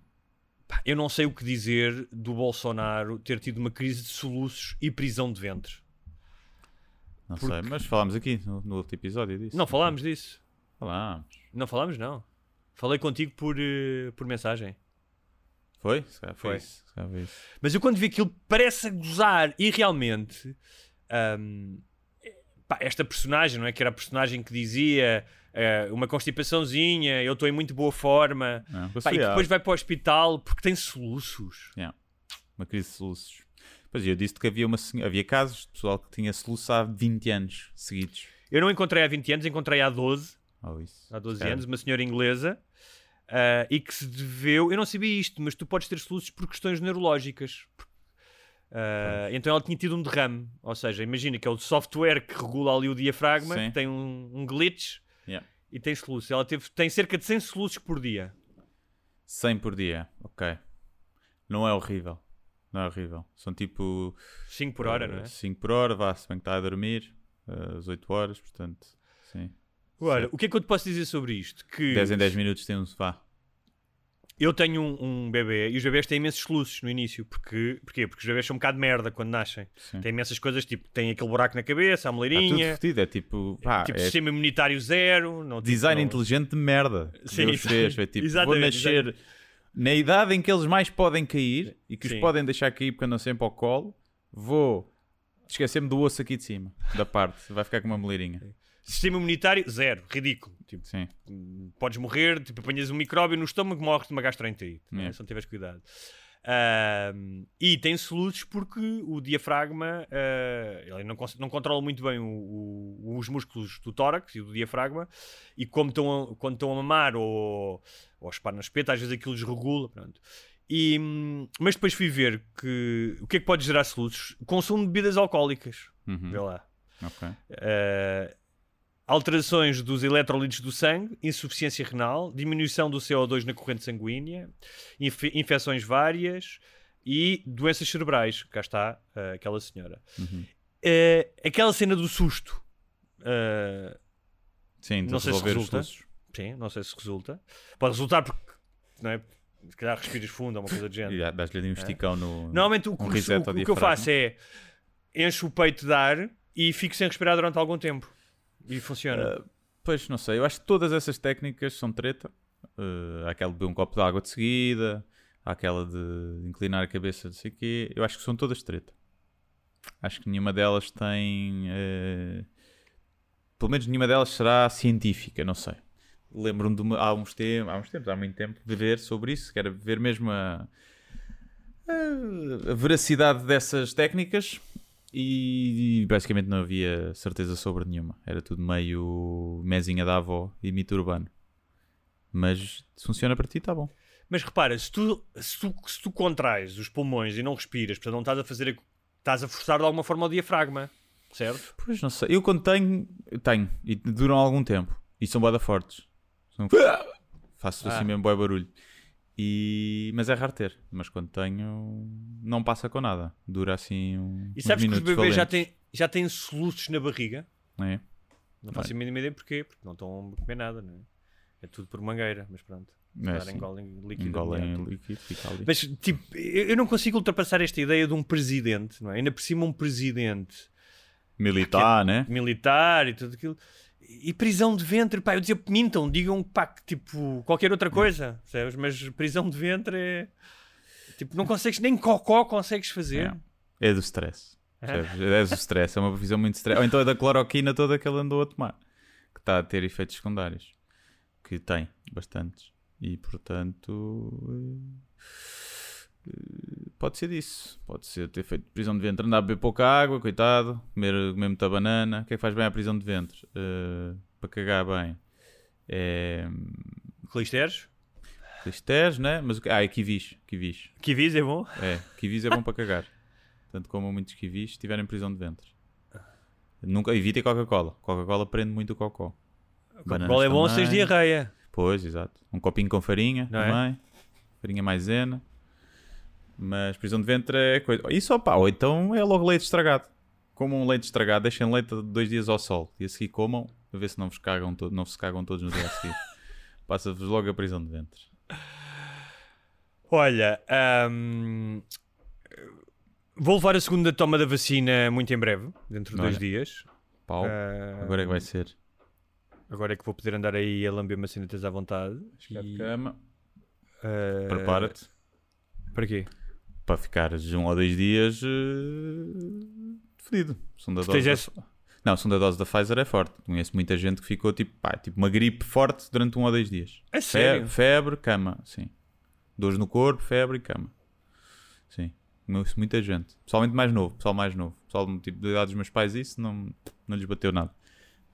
pá, eu não sei o que dizer do Bolsonaro ter tido uma crise de soluços e prisão de ventre. Não Porque- sei, mas falámos aqui no, no outro episódio disso. Não falámos disso. Falámos. Não falámos, não. Falei contigo por, eh, por mensagem. Foi? Foi. Foi. isso, foi isso. Mas eu quando vi aquilo parece a gozar e realmente hum, pá, esta personagem, não é? Que era a personagem que dizia eh, uma constipaçãozinha, eu estou em muito boa forma, pá, e que depois vai para o hospital porque tem soluços. Uma crise de soluços. Pois eu disse que havia, uma, havia casos de pessoal que tinha soluço há 20 anos seguidos. Eu não encontrei há 20 anos, encontrei há 12, Ou isso. há 12 Se calhar. anos, uma senhora inglesa. Ah, e que se deveu, eu não sabia isto, mas tu podes ter soluços por questões neurológicas. Ah, então ela tinha tido um derrame, ou seja, imagina que é o software que regula ali o diafragma, Sim. tem um, um glitch Yeah. e tem soluços. Ela teve, tem cerca de 100 soluços por dia. 100 por dia, ok. Não é horrível. Não é horrível. São tipo 5 por hora, não é? 5 por hora, vá, se bem que está a dormir, uh, às 8 horas, portanto, sim. Agora, o que é que eu te posso dizer sobre isto? Que 10 em 10 minutos tem um sofá. eu tenho um, um bebê e os bebés têm imensos soluços no início. Porque, porquê? Porque os bebés são um bocado de merda quando nascem. Sim. Tem imensas coisas, tipo, tem aquele buraco na cabeça, a tudo moleirinha, fodido, é tipo, pá, tipo é sistema imunitário zero. Não, tipo, design não- inteligente de merda. Sim, Deus fez. Foi tipo, vou exatamente, nascer na idade em que eles mais podem cair e que Sim. os podem deixar cair porque andam sempre ao colo. Vou esquecer-me do osso aqui de cima, da parte, vai ficar com uma moleirinha. Sistema imunitário zero, ridículo. Tipo, Sim. podes morrer, tipo, apanhas um micróbio no estômago, morres de uma gastroenterite, não é? Yeah. se não tiveres cuidado. E tem soluços porque o diafragma ah, ele não, não controla muito bem o- o- os músculos do tórax e do diafragma, e como estão a, quando estão a mamar ou, ou a espar na espeta, às vezes aquilo desregula. Pronto. E, mas depois fui ver que o que é que pode gerar soluços? Consumo de bebidas alcoólicas. Uhum. Vê lá. Ok. Uh, alterações dos eletrólitos do sangue, insuficiência renal, diminuição do CO2 na corrente sanguínea, inf- infecções várias e doenças cerebrais. Cá está uh, aquela senhora. Uhum. Uh, aquela cena do susto. uh, Sim, Não sei se resulta. sim, não sei se resulta. Pode resultar porque, não é? Se calhar respiras fundo ou uma coisa do género. E dá- dás-lhe ali um esticão no. Normalmente o, que- um o, o que eu faço é encho o peito de ar e fico sem respirar durante algum tempo. E funciona. Uh, pois, não sei. Eu acho que todas essas técnicas são treta. Uh, há aquela de beber um copo de água de seguida, há aquela de inclinar a cabeça, não sei o quê. Eu acho que são todas treta. Acho que nenhuma delas tem. uh, Pelo menos nenhuma delas será científica, não sei. Lembro-me de uma- há uns tempos, há uns tempos, há muito tempo, de ver sobre isso, que era ver mesmo a, a- a veracidade dessas técnicas e, basicamente não havia certeza sobre nenhuma. Era tudo meio mezinha da avó e mito urbano. Mas se funciona para ti, está bom. Mas repara, se tu, se, tu, se tu contrais os pulmões e não respiras, portanto não estás a fazer. Estás a forçar de alguma forma o diafragma, certo? Pois não sei. Eu quando tenho, tenho. E duram algum tempo. E são boada fortes. São... Faço assim Ah. mesmo boi barulho. E... Mas é raro ter. Mas quando tenho, não passa com nada. Dura assim um, E uns sabes que os bebês já têm, já têm soluços na barriga? É. Não faço a mínima ideia porquê, porque não estão a comer nada, não é? É tudo por mangueira, mas pronto. É, Claro, sim. engolem líquido. Engolem líquido, fica ali. Mas, tipo, eu eu não consigo ultrapassar esta ideia de um presidente, não é? Ainda por cima um presidente Militar, né? militar e tudo aquilo. E prisão de ventre, pá, eu dizia, mintam, digam, pá, que, tipo, qualquer outra coisa, percebes? Mas prisão de ventre é... Tipo, não consegues, nem cocó consegues fazer. É do stress. percebes? É do stress. É uma previsão muito stress. Ou então é da cloroquina toda que ele andou a tomar. Que está a ter efeitos secundários. Que tem bastantes. E portanto. Pode ser disso. Pode ser ter feito prisão de ventre. Andar a beber pouca água, coitado. Comer, comer muita banana. O que é que faz bem à prisão de ventre? Eh, para cagar bem. É. Clisteres? Clisteres, né? Mas. Ah, é kiwis. Kiwis. Kiwis é bom? É, kiwis é bom para cagar. Portanto, como muitos kiwis, se tiverem prisão de ventre. Nunca, evitem Coca-Cola. Coca-Cola prende muito o cocó. Qual é bom se diarreia? Pois, exato. Um copinho com farinha Não é? também. Farinha maisena. Mas prisão de ventre é coisa. Isso, opá, ou então é logo leite estragado. Comam um leite estragado, deixem leite dois dias ao sol e a seguir comam, a ver se não vos cagam, to não vos cagam todos no dia a seguir. *laughs* Passa-vos logo a prisão de ventre. Olha, ahm, vou levar a segunda toma da vacina muito em breve, dentro de dois dias. Pau. Ah, Agora é que vai ser. Agora é que vou poder andar aí a lamber macinetas à vontade. De E, cama. ah, Prepara-te. Para quê? Para ficares um ou dois dias uh, fedido. Tu tens dose da... Não, a segunda dose da Pfizer é forte. Conheço muita gente que ficou tipo, pá, tipo uma gripe forte durante um ou dois dias. É Fe- sério? Febre, cama, sim. Dores no corpo, febre e cama. Sim. Conheço muita gente. Pessoalmente mais novo, pessoal mais novo. Pessoal tipo da idade dos meus pais, isso não, não lhes bateu nada.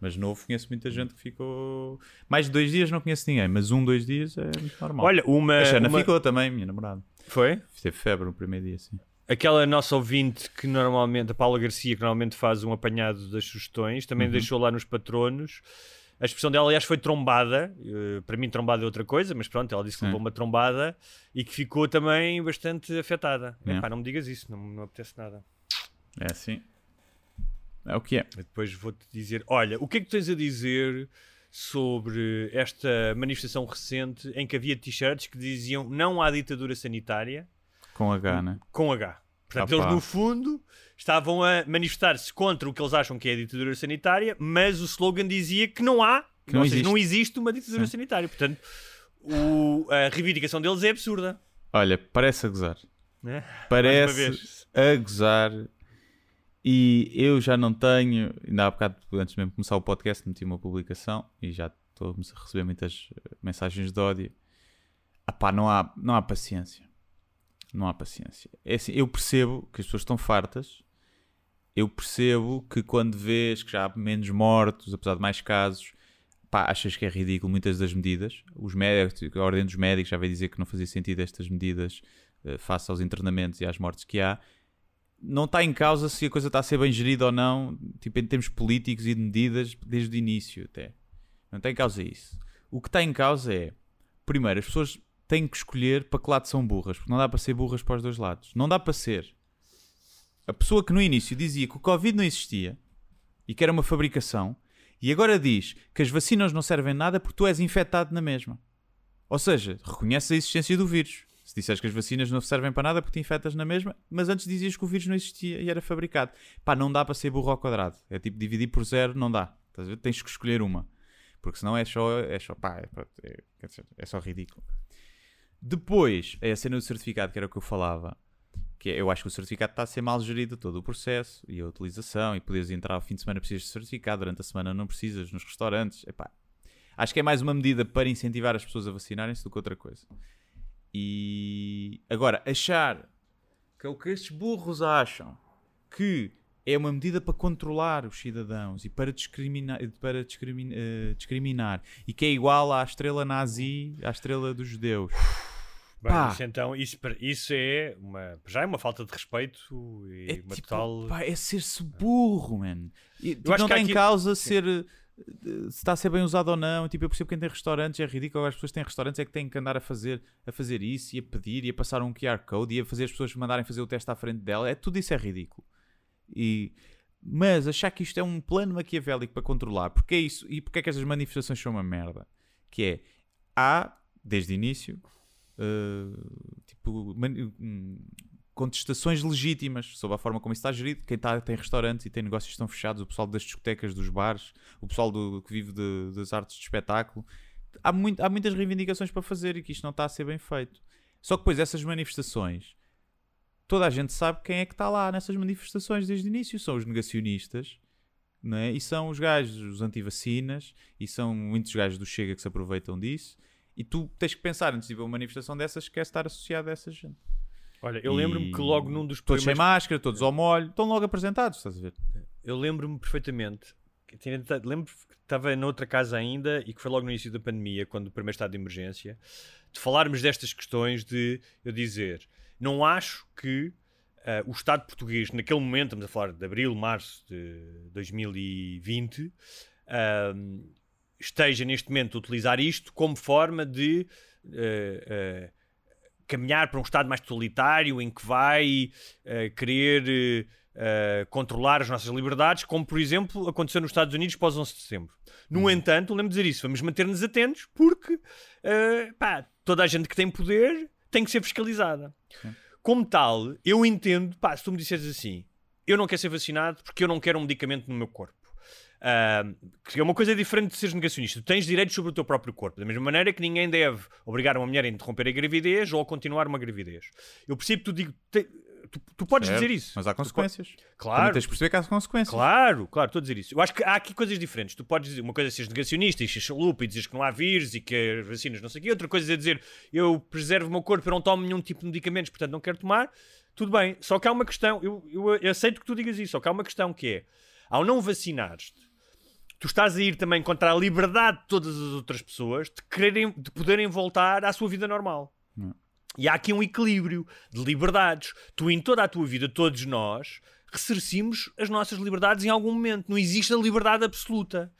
Mas novo, conheço muita gente que ficou. Mais de dois dias não conheço ninguém, mas um, dois dias é muito normal. Olha, uma. a Xana uma- ficou também, minha namorada. Foi? Teve febre no primeiro dia, sim. Aquela nossa ouvinte que normalmente, a Paula Garcia, que normalmente faz um apanhado das sugestões, também Uhum. deixou lá nos patronos. A expressão dela, aliás, foi trombada. Eh, para mim, trombada é outra coisa, mas pronto, ela disse que levou uma trombada e que ficou também bastante afetada. É. Epá, não me digas isso, não, não apetece nada. É assim. É o que é. Eu Depois vou-te dizer: olha, o que é que tens a dizer sobre esta manifestação recente em que havia t-shirts que diziam não há ditadura sanitária Com H, né? com H? Portanto, Ah, eles no fundo estavam a manifestar-se contra o que eles acham que é a ditadura sanitária, mas o slogan dizia que não há, Que não seja, existe. não existe uma ditadura Sim. sanitária. Portanto, o- a reivindicação deles é absurda. Olha, parece a gozar. Uma Parece a gozar. E eu já não tenho. Ainda há bocado, antes mesmo de começar o podcast, meti uma publicação e já estou a receber muitas eh, mensagens de ódio. Ah não há, não há paciência. Não há paciência. É assim, eu percebo que as pessoas estão fartas. Eu percebo que quando vês que já há menos mortos, apesar de mais casos, pá, achas que é ridículo muitas das medidas. Os médicos, a ordem dos médicos já veio dizer que não fazia sentido estas medidas eh, face aos internamentos e às mortes que há. Não está em causa se a coisa está a ser bem gerida ou não, tipo em termos políticos e de medidas, desde o início até. Não está em causa isso. O que está em causa é, primeiro, as pessoas têm que escolher para que lado são burras, porque não dá para ser burras para os dois lados. Não dá para ser. A pessoa que no início dizia que o Covid não existia e que era uma fabricação, e agora diz que as vacinas não servem nada porque tu és infectado na mesma. Ou seja, reconheces a existência do vírus. Se disseres que as vacinas não servem para nada porque te infectas na mesma, mas antes dizias que o vírus não existia e era fabricado. Pá, não dá para ser burro ao quadrado. É tipo dividir por zero, não dá. Tens que escolher uma. Porque senão é só, é só, pá, é, é, é só ridículo. Depois, é a cena do certificado, que era o que eu falava. Que é, eu acho que o certificado está a ser mal gerido todo o processo e a utilização. E poderes entrar ao fim de semana precisas de certificado, durante a semana não precisas, nos restaurantes. Epá, acho que é mais uma medida para incentivar as pessoas a vacinarem-se do que outra coisa. E agora, achar que é o que estes burros acham que é uma medida para controlar os cidadãos e para discriminar, para discriminar, discriminar e que é igual à estrela nazi, à estrela dos judeus. Bem, isso, então, isso, isso é uma, já é uma falta de respeito e É, uma tipo, total. pá, é ser-se burro, man. E, tipo, não tem aqui- causa ser eh, se está a ser bem usado ou não. Tipo, eu percebo que quem tem restaurantes é ridículo. As pessoas que têm restaurantes é que têm que andar a fazer, a fazer isso e a pedir e a passar um QR Code e a fazer as pessoas mandarem fazer o teste à frente dela. É, tudo isso é ridículo. E, mas achar que isto é um plano maquiavélico para controlar, porque é isso, e porque é que essas manifestações são uma merda? Que é, há, desde o início, uh, tipo, mani- hum, contestações legítimas sobre a forma como isso está gerido. Quem está, tem restaurantes e tem negócios que estão fechados, o pessoal das discotecas, dos bares, o pessoal do, que vive de- das artes de espetáculo. Há, muito, há muitas reivindicações para fazer e que isto não está a ser bem feito. Só que depois essas manifestações, toda a gente sabe quem é que está lá nessas manifestações desde o início. São os negacionistas. Não é? E são os gajos, os antivacinas, e são muitos gajos do Chega que se aproveitam disso. E tu tens que pensar antes de a uma manifestação dessas, quer estar associado a essa gente. Olha, eu E lembro-me que logo num dos Todos sem máscara, todos ao molho, estão logo apresentados, estás a ver? Eu lembro-me perfeitamente. Lembro que estava noutra casa ainda e que foi logo no início da pandemia, quando o primeiro estado de emergência, de falarmos destas questões de eu dizer, não acho que ah, o Estado português, naquele momento, estamos a falar de abril, março de 2020, ah, esteja neste momento a utilizar isto como forma de ah, caminhar para um Estado mais totalitário em que vai ah, querer ah, controlar as nossas liberdades, como por exemplo aconteceu nos Estados Unidos pós 11 de setembro. No entanto, lembro de dizer isso, vamos manter-nos atentos porque ah, pá, toda a gente que tem poder tem que ser fiscalizada. Como tal, eu entendo, pá, se tu me disseres assim, eu não quero ser vacinado porque eu não quero um medicamento no meu corpo. Ah, que é uma coisa diferente de seres negacionista. Tu tens direitos sobre o teu próprio corpo. Da mesma maneira que ninguém deve obrigar uma mulher a interromper a gravidez ou a continuar uma gravidez. Eu percebo que tu, digo, te- tu, tu podes Certo, dizer isso. Mas há consequências. Também Claro. tens de perceber que há consequências. Claro, claro, estou a dizer isso. Eu acho que há aqui coisas diferentes. Tu podes dizer uma coisa é seres negacionista e chalupa e dizes que não há vírus e que as vacinas não sei o quê. Outra coisa é dizer eu preservo o meu corpo, eu não tomo nenhum tipo de medicamentos, portanto não quero tomar. Tudo bem. Só que há uma questão, eu, eu, eu aceito que tu digas isso, só que há uma questão que é, ao não vacinares-te, tu estás a ir também contra a liberdade de todas as outras pessoas de, quererem, de poderem voltar à sua vida normal. E há aqui um equilíbrio de liberdades. Tu, em toda a tua vida, todos nós, ressarcimos as nossas liberdades em algum momento. Não existe a liberdade absoluta.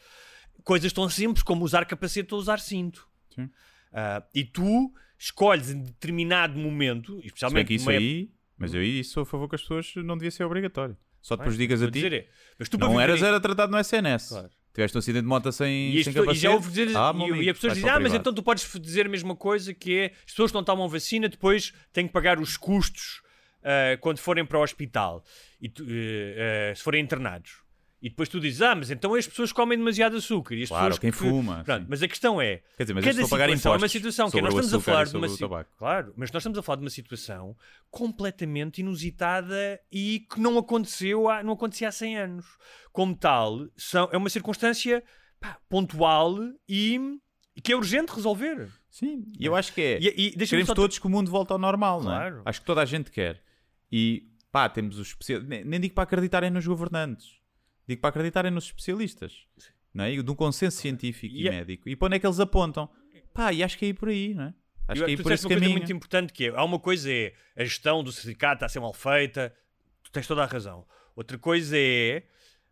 Coisas tão simples como usar capacete ou usar cinto. Sim. Ah, e tu escolhes em determinado momento, especialmente isso aí, mas eu aí sou a favor que as pessoas não devia ser obrigatório. Só depois digas a ti. dizer é, mas tu Não eras era tratado no SNS. Claro. Tiveste um acidente de moto sem, E, sem pessoas- e capacete. já dizer, ah, e, e as pessoas dizem, ah, mas privado." então tu podes dizer a mesma coisa que é as pessoas que não tomam vacina depois têm que pagar os custos ah, quando forem para o hospital e eh, eh, se forem internados. E depois tu dizes, ah, mas então as pessoas comem demasiado açúcar. E as Claro, pessoas quem que- fuma, Pronto, mas a questão é, Quer dizer, mas cada situação é uma situação que é, nós estamos a falar de uma si-. Claro, mas nós estamos a falar de uma situação completamente inusitada e que não aconteceu há, não acontecia há 100 anos. Como tal, são, é uma circunstância pá, pontual e, e que é urgente resolver. Sim, e eu acho que é. E, e Queremos só- todos que o mundo volte ao normal, não Claro. é? Acho que toda a gente quer. E pá, temos os especialistas. Nem, nem digo para acreditarem nos governantes, digo para acreditarem nos especialistas, não é? E de um consenso científico e, E é- médico. E para onde é que eles apontam? Pá, e acho que é ir por aí, não é? Acho Eu- que é ir por esse uma coisa caminho. muito importante que é, há uma coisa é a gestão do sindicato está a ser mal feita, tu tens toda a razão. Outra coisa é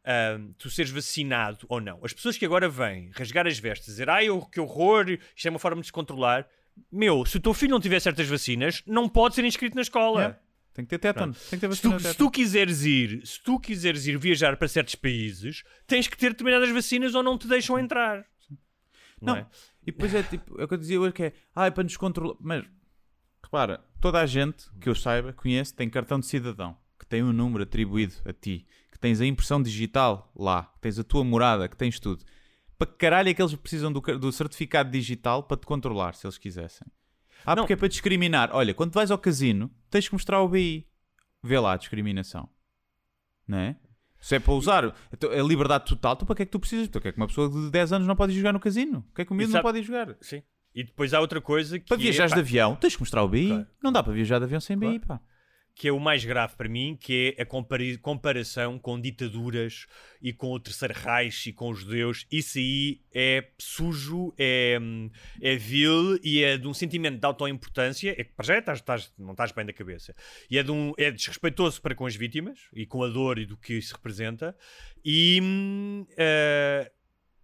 ahm, tu seres vacinado ou não. As pessoas que agora vêm rasgar as vestes, dizer ai, eu- que horror, isto é uma forma de descontrolar. Meu, se o teu filho não tiver certas vacinas, não pode ser inscrito na escola. Yeah. Tem que ter tétano. Tem que ter Se tu, se tu quiseres ir, se tu quiseres ir viajar para certos países, tens que ter determinadas vacinas ou não te deixam entrar. Não, Não. é? E depois é tipo, é o que eu dizia hoje que é, ah, é para nos controlar. Mas, repara, toda a gente que eu saiba, conhece, tem cartão de cidadão, que tem um número atribuído a ti, que tens a impressão digital lá, que tens a tua morada, que tens tudo. Para que caralho é que eles precisam do, do certificado digital para te controlar, se eles quisessem? Ah, Não. porque é para discriminar. Olha, quando vais ao casino, tens que mostrar o BI. Vê lá a discriminação. Não é? Se é para usar então, a liberdade total, então para que é que tu precisas? Então, que é que uma pessoa de 10 anos não pode ir jogar no casino? O que é que o miúdo não pode ir jogar? Sim. E depois há outra coisa que Para é, viajares pá, de avião, tens que mostrar o BI. Claro. Não dá para viajar de avião sem BI, pá. Que é o mais grave para mim, que é a comparação com ditaduras e com o Terceiro Reich e com os judeus. Isso aí é sujo, é, é vil e é de um sentimento de autoimportância. É que para já estás, estás- não estás bem da cabeça. E é, de um, é desrespeitoso para com as vítimas e com a dor e do que isso representa. E eh,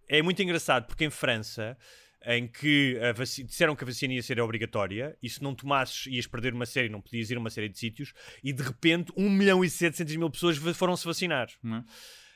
é muito engraçado porque em França em que disseram que a vacina ia ser obrigatória e se não tomasses ias perder uma série, não podias ir a uma série de sítios e de repente 1 milhão e 700 mil pessoas foram-se vacinar.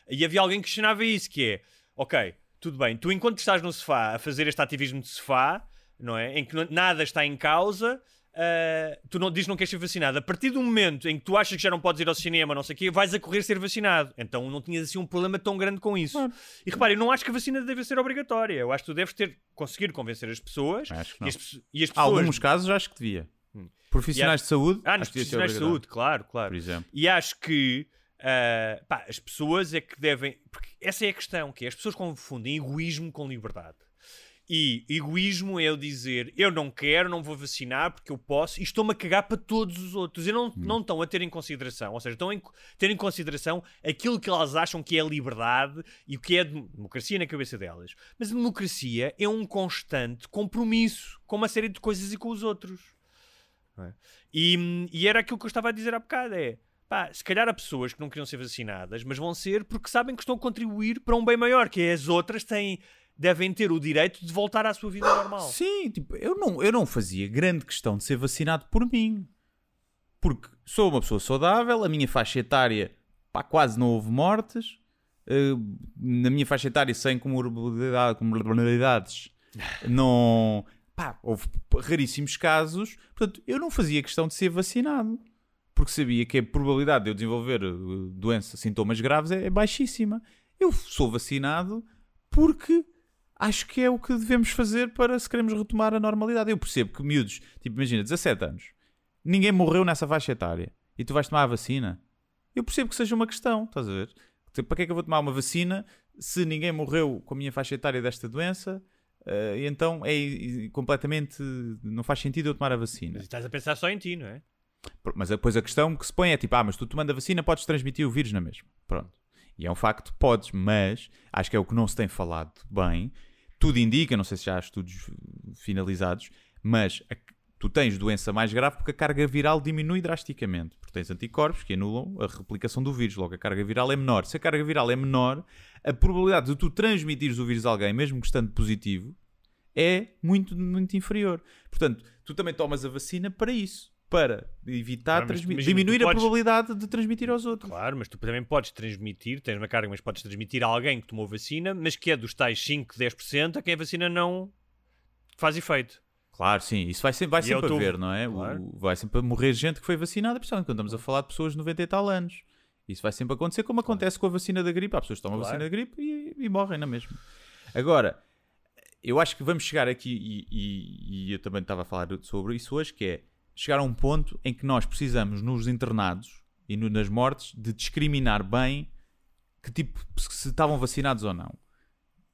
É? E havia alguém que questionava isso, que é, ok, tudo bem, tu enquanto estás no sofá a fazer este ativismo de sofá, não é? Em que nada está em causa, ah, tu não, dizes que não queres ser vacinado. A partir do momento em que tu achas que já não podes ir ao cinema, não sei o quê, vais a correr ser vacinado. Então não tinhas assim um problema tão grande com isso. E repare, eu não acho que a vacina deve ser obrigatória. Eu acho que tu deves ter conseguir convencer as pessoas. Acho que e, não. as, pe- e as Há pessoas. alguns casos acho que devia. Profissionais de saúde, Ah, nos profissionais de saúde, claro, claro. Por exemplo. E acho que ah, pá, as pessoas é que devem. Porque essa é a questão, que é, as pessoas confundem egoísmo com liberdade. E egoísmo é eu dizer eu não quero, não vou vacinar porque eu posso e estou-me a cagar para todos os outros. E não, Hum. não estão a ter em consideração, ou seja, estão a ter em consideração aquilo que elas acham que é liberdade e o que é democracia na cabeça delas. Mas a democracia é um constante compromisso com uma série de coisas e com os outros. é? E, e era aquilo que eu estava a dizer há bocado: é pá, se calhar há pessoas que não queriam ser vacinadas, mas vão ser porque sabem que estão a contribuir para um bem maior, que é as outras têm, devem ter o direito de voltar à sua vida normal. Sim, tipo, eu não, eu não fazia grande questão de ser vacinado por mim. Porque sou uma pessoa saudável, a minha faixa etária, pá, quase não houve mortes. eh, na minha faixa etária, sem comorbidade- comorbidades, *laughs* não. Pá, houve raríssimos casos. Portanto, eu não fazia questão de ser vacinado. Porque sabia que a probabilidade de eu desenvolver eh, doença, sintomas graves é, é baixíssima. Eu sou vacinado porque acho que é o que devemos fazer para se queremos retomar a normalidade. Eu percebo que miúdos, tipo, imagina, 17 anos, ninguém morreu nessa faixa etária e tu vais tomar a vacina. Eu percebo que seja uma questão, estás a ver? Tipo, Para que é que eu vou tomar uma vacina se ninguém morreu com a minha faixa etária desta doença? Eh, e então é completamente. Não faz sentido eu tomar a vacina. Mas estás a pensar só em ti, não é? Mas depois a questão que se põe é tipo, ah, mas tu tomando a vacina podes transmitir o vírus na mesma. Pronto. E é um facto, podes, mas acho que é o que não se tem falado bem. Tudo indica, não sei se já há estudos finalizados, mas a- tu tens doença mais grave porque a carga viral diminui drasticamente. Porque tens anticorpos que anulam a replicação do vírus. Logo, a carga viral é menor. Se a carga viral é menor, a probabilidade de tu transmitires o vírus a alguém, mesmo que estando positivo, é muito, muito inferior. Portanto, tu também tomas a vacina para isso. Para evitar, Claro, mas transmi- imagina, diminuir a podes- probabilidade de transmitir aos outros. Claro, mas tu também podes transmitir, tens uma carga, mas podes transmitir a alguém que tomou vacina, mas que é dos tais 5, 10% a quem a vacina não faz efeito. Claro, sim, isso vai sempre, vai E sempre tô- haver, não é? O- Claro. vai sempre morrer gente que foi vacinada, principalmente quando estamos a falar de pessoas de 90 e tal anos. Isso vai sempre acontecer, como acontece com a vacina da gripe. Há pessoas que tomam a Claro. vacina da gripe e, e morrem na mesma. Agora, eu acho que vamos chegar aqui, e, e- e eu também estava a falar sobre isso hoje, que é chegar a um ponto em que nós precisamos, nos internados e no- nas mortes, de discriminar bem que tipo, se estavam vacinados ou não.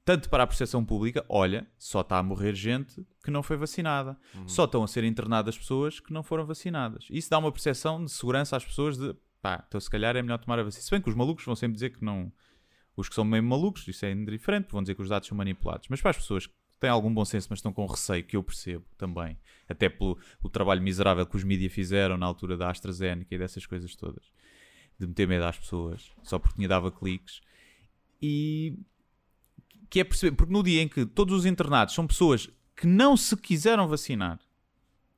Tanto para a percepção pública, olha, só está a morrer gente que não foi vacinada. Só estão a ser internadas pessoas que não foram vacinadas. Isso dá uma percepção de segurança às pessoas de pá, então se calhar é melhor tomar a vacina. Se bem que os malucos vão sempre dizer que não. Os que são mesmo malucos, isso é indiferente, vão dizer que os dados são manipulados. Mas para as pessoas que têm algum bom senso, mas estão com receio, que eu percebo também, até pelo o trabalho miserável que os mídias fizeram na altura da AstraZeneca e dessas coisas todas. de meter medo às pessoas, só porque tinha dava cliques. E que é perceber, porque no dia em que todos os internados são pessoas que não se quiseram vacinar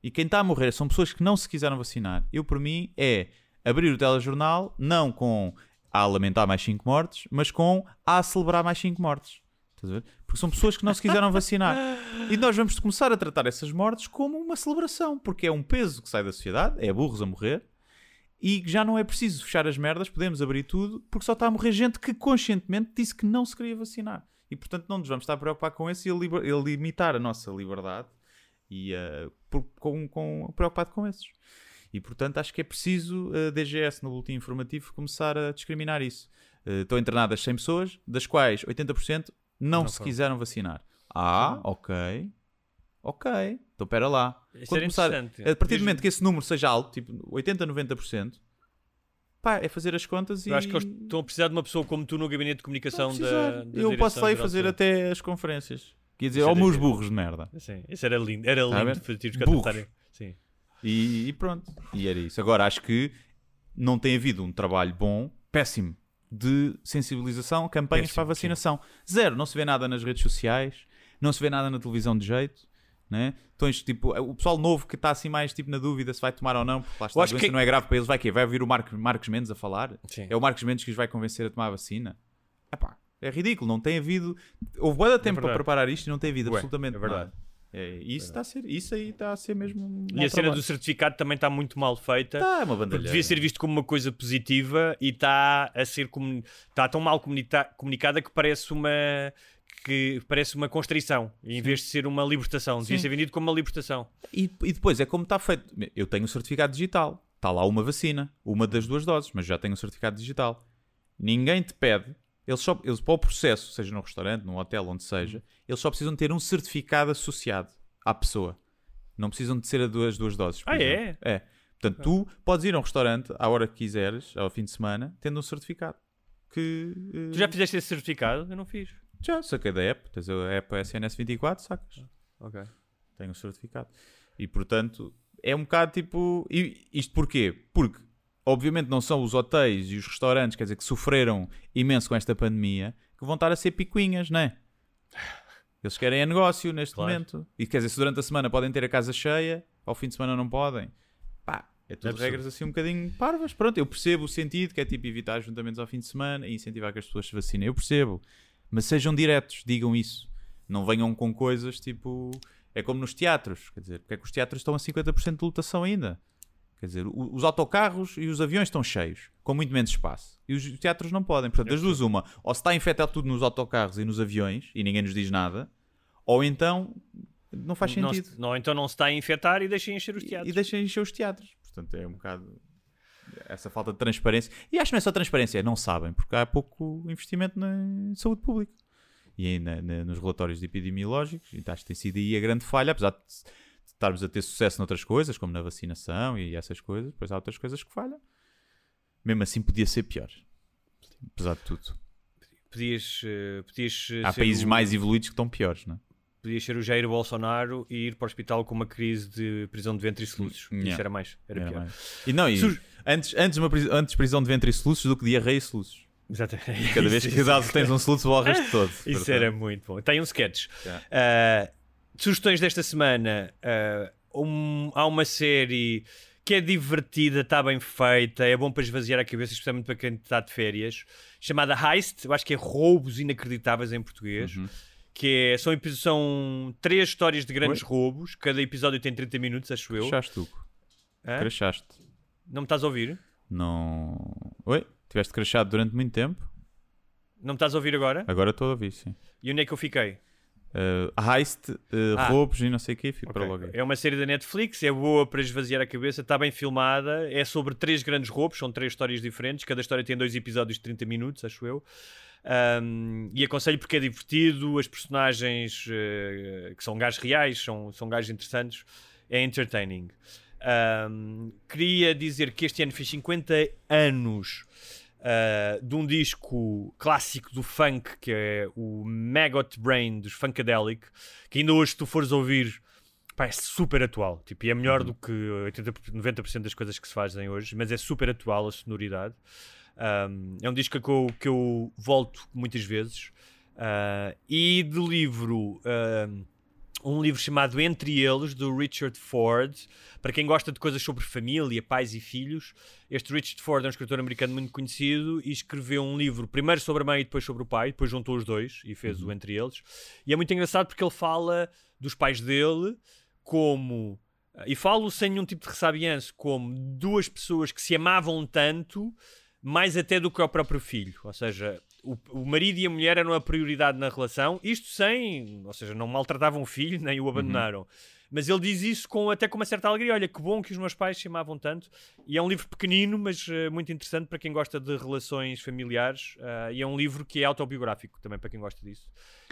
e quem está a morrer são pessoas que não se quiseram vacinar, eu por mim é abrir o telejornal não com a lamentar mais 5 mortes, mas com a celebrar mais 5 mortes. Porque são pessoas que não se quiseram vacinar. E nós vamos começar a tratar essas mortes como uma celebração, porque é um peso que sai da sociedade, é burros a morrer, e já não é preciso fechar as merdas, podemos abrir tudo, porque só está a morrer gente que conscientemente disse que não se queria vacinar. E portanto não nos vamos estar a preocupar com isso e a, limitar a nossa liberdade e uh, por- com, com, preocupado com esses. E portanto acho que é preciso a DGS no boletim informativo começar a discriminar isso. Uh, estão internadas 100 pessoas, das quais 80% não, Não se foram. quiseram vacinar. Ah, ok. Ok. Então espera lá. Isso Quando começar, a partir do momento que esse número seja alto, tipo 80, 90%, pá, é fazer as contas e. Eu acho que eles estão a precisar de uma pessoa como tu no gabinete de comunicação da, da Eu posso lá ir Direção-Geral de fazer até as conferências. Quer dizer, ó meus burros de merda. Sim, isso era lindo. Era Tá a lindo fazer os Burros. cantarem. Sim. E, e pronto. E era isso. Agora acho que não tem havido um trabalho bom, péssimo, de sensibilização, campanhas Péssimo, para a vacinação. Zero. Não se vê nada nas redes sociais, não se vê nada na televisão de jeito. Né? Então, isto, tipo, o pessoal novo que está assim mais tipo, na dúvida se vai tomar ou não, porque lá está, Eu a doença que- não é grave para eles, vai quê? Vai ouvir o Marcos, Marcos Mendes a falar? Sim. É o Marcos Mendes que os vai convencer a tomar a vacina? Epá, é ridículo, não tem havido. Houve bué de tempo para verdade. preparar isto e não tem havido Ué, absolutamente é verdade. nada. É, isso, está a ser, isso aí está a ser mesmo. um E a cena trabalho. do certificado também está muito mal feita. Tá, é uma bandalheira. devia ser visto como uma coisa positiva e está a ser comun... está tão mal comunicada que parece uma que parece uma constrição em vez de ser uma libertação. Devia Sim. ser vendido como uma libertação. E, e depois é como está feito. Eu tenho o certificado digital. Está lá uma vacina, uma das duas doses, mas já tenho o certificado digital. Ninguém te pede. Eles, só, eles para o processo, seja num restaurante, num hotel, onde seja, eles só precisam ter um certificado associado à pessoa. Não precisam de ser a duas, duas doses. Ah, é? exemplo. É. Portanto, tu podes ir a um restaurante à hora que quiseres, ao fim de semana, tendo um certificado. Que, eh, Tu já fizeste esse certificado? Eu não fiz. já saquei da app. Tens a app SNS24, sacas. Ok. Tenho o certificado. E portanto, é um bocado tipo. E isto porquê? Porque, obviamente, não são os hotéis e os restaurantes, quer dizer, que sofreram imenso com esta pandemia, que vão estar a ser picuinhas, não é? Eles querem é negócio neste Claro. momento. E quer dizer, se durante a semana podem ter a casa cheia, ao fim de semana não podem. Pá, é tudo absurdo. regras assim um bocadinho parvas. Pronto, eu percebo o sentido, que é tipo evitar juntamentos ao fim de semana e incentivar que as pessoas se vacinem. Eu percebo. Mas sejam diretos, digam isso. Não venham com coisas tipo. É como nos teatros. Quer dizer, porque é que os teatros estão a 50% de lotação ainda? Quer dizer, os autocarros e os aviões estão cheios, com muito menos espaço. E os teatros não podem. Portanto, das duas, uma, ou se está infectado tudo nos autocarros e nos aviões e ninguém nos diz nada, ou então não faz Não, sentido. se- não, então não se está a infectar e deixem encher os E- teatros. E deixem encher os teatros. Portanto, é um bocado essa falta de transparência. E acho que não é só transparência, é não sabem, porque há pouco investimento na saúde pública. E aí na- na- nos relatórios de epidemiológicos, e acho que tem sido aí a grande falha, apesar de estarmos a ter sucesso noutras coisas, como na vacinação e essas coisas, depois há outras coisas que falham. Mesmo assim podia ser pior. Apesar de tudo. Podias, eh, podias eh, Há países o- mais evoluídos que estão piores, não é? Podias ser o Jair Bolsonaro e ir para o hospital com uma crise de prisão de ventre e soluços. Yeah. Isso era mais. Era, Era pior. mais. E não, e Sur- antes, antes, uma pris- antes prisão de ventre e soluços do que diarreia e soluços. Exatamente. Cada vez *laughs* que dás, tens um soluço o resto todo. *laughs* Isso Portanto, era muito bom. Tem um sketch. Já. Ah, sugestões desta semana. ah, um- há uma série que é divertida, está bem feita, é bom para esvaziar a cabeça, especialmente para quem está de férias, chamada Heist. Eu acho que é Roubos Inacreditáveis em português. Uhum. Que é, são, são três histórias de grandes Oi? roubos. Cada episódio tem 30 minutos, acho eu. Crachaste, Hugo. Crachaste. Não me estás a ouvir? Não. Oi? Tiveste crachado durante muito tempo? Não me estás a ouvir agora? Agora estou a ouvir, sim. E onde é que eu fiquei? Uh, heist, uh, Ah. roubos e não sei o quê, fico Ok. para logo. É uma série da Netflix, é boa para esvaziar a cabeça, está bem filmada, é sobre três grandes roubos, são três histórias diferentes, cada história tem dois episódios de 30 minutos, acho eu. Um, e aconselho porque é divertido, as personagens eh, que são gajos reais, são, são gajos interessantes, é entertaining. Um, queria dizer que este ano fiz 50 anos uh, de um disco clássico do funk que é o Maggot Brain dos Funkadelic, que ainda hoje, se tu fores ouvir, pá, é super atual. Tipo, e é melhor do que 80, 90% das coisas que se fazem hoje, mas é super atual a sonoridade. Um, é um disco que eu, que eu volto muitas vezes. Uh, e de livro, uh, um livro chamado Entre Eles, do Richard Ford. Para quem gosta de coisas sobre família, pais e filhos, este Richard Ford é um escritor americano muito conhecido e escreveu um livro, primeiro sobre a mãe e depois sobre o pai, depois juntou os dois e fez o Entre Eles. E é muito engraçado porque ele fala dos pais dele como. E falo sem nenhum tipo de ressabianço, como duas pessoas que se amavam tanto, mais até do que o próprio filho. Ou seja, o, o marido e a mulher eram a prioridade na relação, isto sem, ou seja, não maltratavam o filho nem o abandonaram. Mas ele diz isso com, até com uma certa alegria. Olha, que bom que os meus pais se amavam tanto. E é um livro pequenino, mas uh, muito interessante para quem gosta de relações familiares. Uh, e é um livro que é autobiográfico também para quem gosta disso.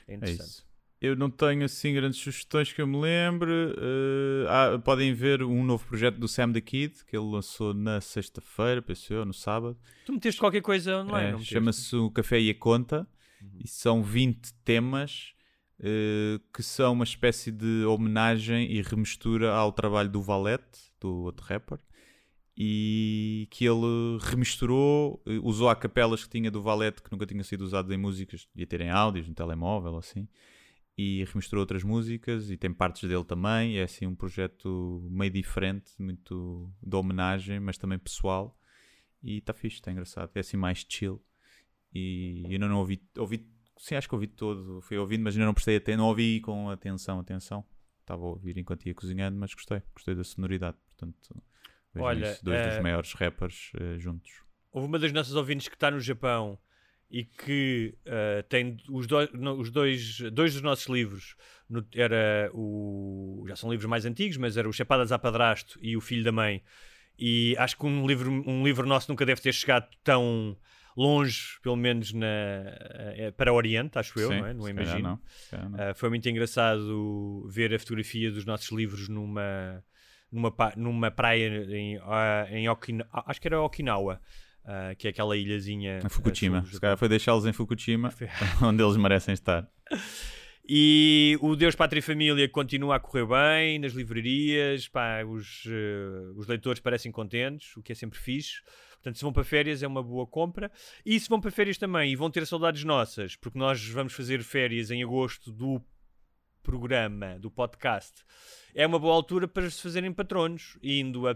É É interessante. isso. Eu não tenho assim grandes sugestões que eu me lembre. Eh, ah, podem ver um novo projeto do Sam the Kid que ele lançou na sexta-feira, pensou eu, no sábado. Tu meteste qualquer coisa online? É? Chama-se o Café e a Conta e são 20 temas eh, que são uma espécie de homenagem e remistura ao trabalho do Valete, do outro rapper, e que ele remisturou, eh, usou a capelas que tinha do Valete que nunca tinha sido usado em músicas, devia ter em áudios, no telemóvel assim, e remisturou outras músicas e tem partes dele também. É assim um projeto meio diferente, muito de homenagem, mas também pessoal. E está fixe, está engraçado. É assim mais chill. E eu ainda não ouvi, ouvi, sim, acho que ouvi todo, fui ouvindo, mas ainda não prestei atenção, não ouvi com atenção, atenção. Estava a ouvir enquanto ia cozinhando, mas gostei, gostei da sonoridade. Portanto, vejam Olha, isso, dois eh, dos maiores rappers eh, juntos. Houve uma das nossas ouvintes que está no Japão e que eh, tem os, dois, no- os dois, dois dos nossos livros. no- era o. Já são livros mais antigos, mas era o Chapadas a Padrasto e o Filho da Mãe. E acho que um livro, um livro nosso nunca deve ter chegado tão longe, pelo menos na, eh, para o Oriente, acho eu, Sim, não é? Não imagino. não, não. Uh, foi muito engraçado ver a fotografia dos nossos livros numa, numa, numa praia em, em Okina- ah, acho que era Okinawa, ah, que é aquela ilhazinha. A ah, Fukushima. Se calhar foi deixá-los em Fukushima, *laughs* *laughs* onde eles merecem estar. E o Deus, Pátria e Família continua a correr bem nas livrarias, pá, os, eh, os leitores parecem contentes, o que é sempre fixe. Portanto, se vão para férias é uma boa compra. E se vão para férias também e vão ter saudades nossas, porque nós vamos fazer férias em agosto do programa, do podcast, é uma boa altura para se fazerem patronos, indo a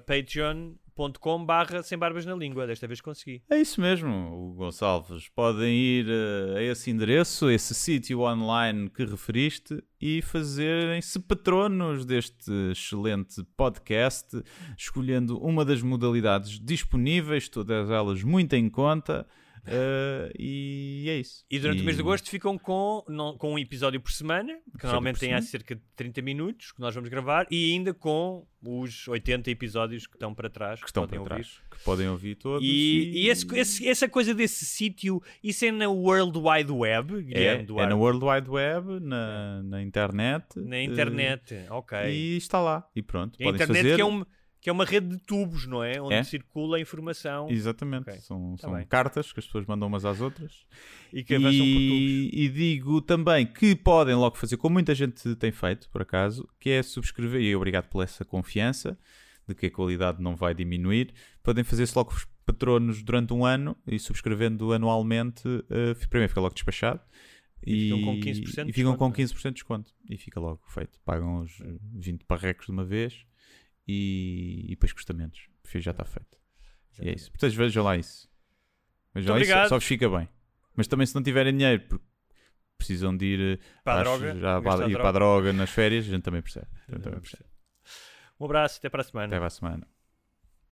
patreon.com barra sem barbas na língua. Desta vez consegui. É isso mesmo, Gonçalves. Podem ir eh, a esse endereço, a esse sítio online que referiste e fazerem-se patronos deste excelente podcast, escolhendo uma das modalidades disponíveis, todas elas muito em conta. Eh, e é isso. E durante o mês de agosto ficam com, não- com um episódio por semana, que normalmente tem cerca de 30 minutos, que nós vamos gravar, e ainda com os 80 episódios que estão para trás, que estão podem para ouvir. trás, que podem ouvir todos. E, e esse- esse- essa coisa desse sítio, isso é na World Wide Web, é, Guilherme é Duarte? na World Wide Web, na, na internet. Na eh, internet, ok. E está lá. E pronto, a podem internet fazer. que, é um, que é uma rede de tubos, não é? Onde É. circula a informação Exatamente, Ok, são, tá são cartas que as pessoas mandam umas às outras. e que avançam por tubos. E, e digo também que podem logo fazer, como muita gente tem feito, por acaso, que é subscrever, e obrigado por essa confiança de que a qualidade não vai diminuir, podem fazer-se logo os patronos durante um ano e subscrevendo anualmente, eh, primeiro fica logo despachado. E ficam com 15% de e ficam com desconto, não é? 15% de desconto. E fica logo feito. Pagam os eh, 20 parrecos de uma vez e, e depois custamentos. Já está feito. E é isso. Portanto, vejam lá isso. Vejam lá isso, obrigado. só vos fica bem. Mas também se não tiverem dinheiro, porque precisam de ir eh, Para a droga, já, para, ir droga. para a droga nas férias, a gente também percebe. Gente Também percebe. Um abraço, até para a semana. Até para a semana.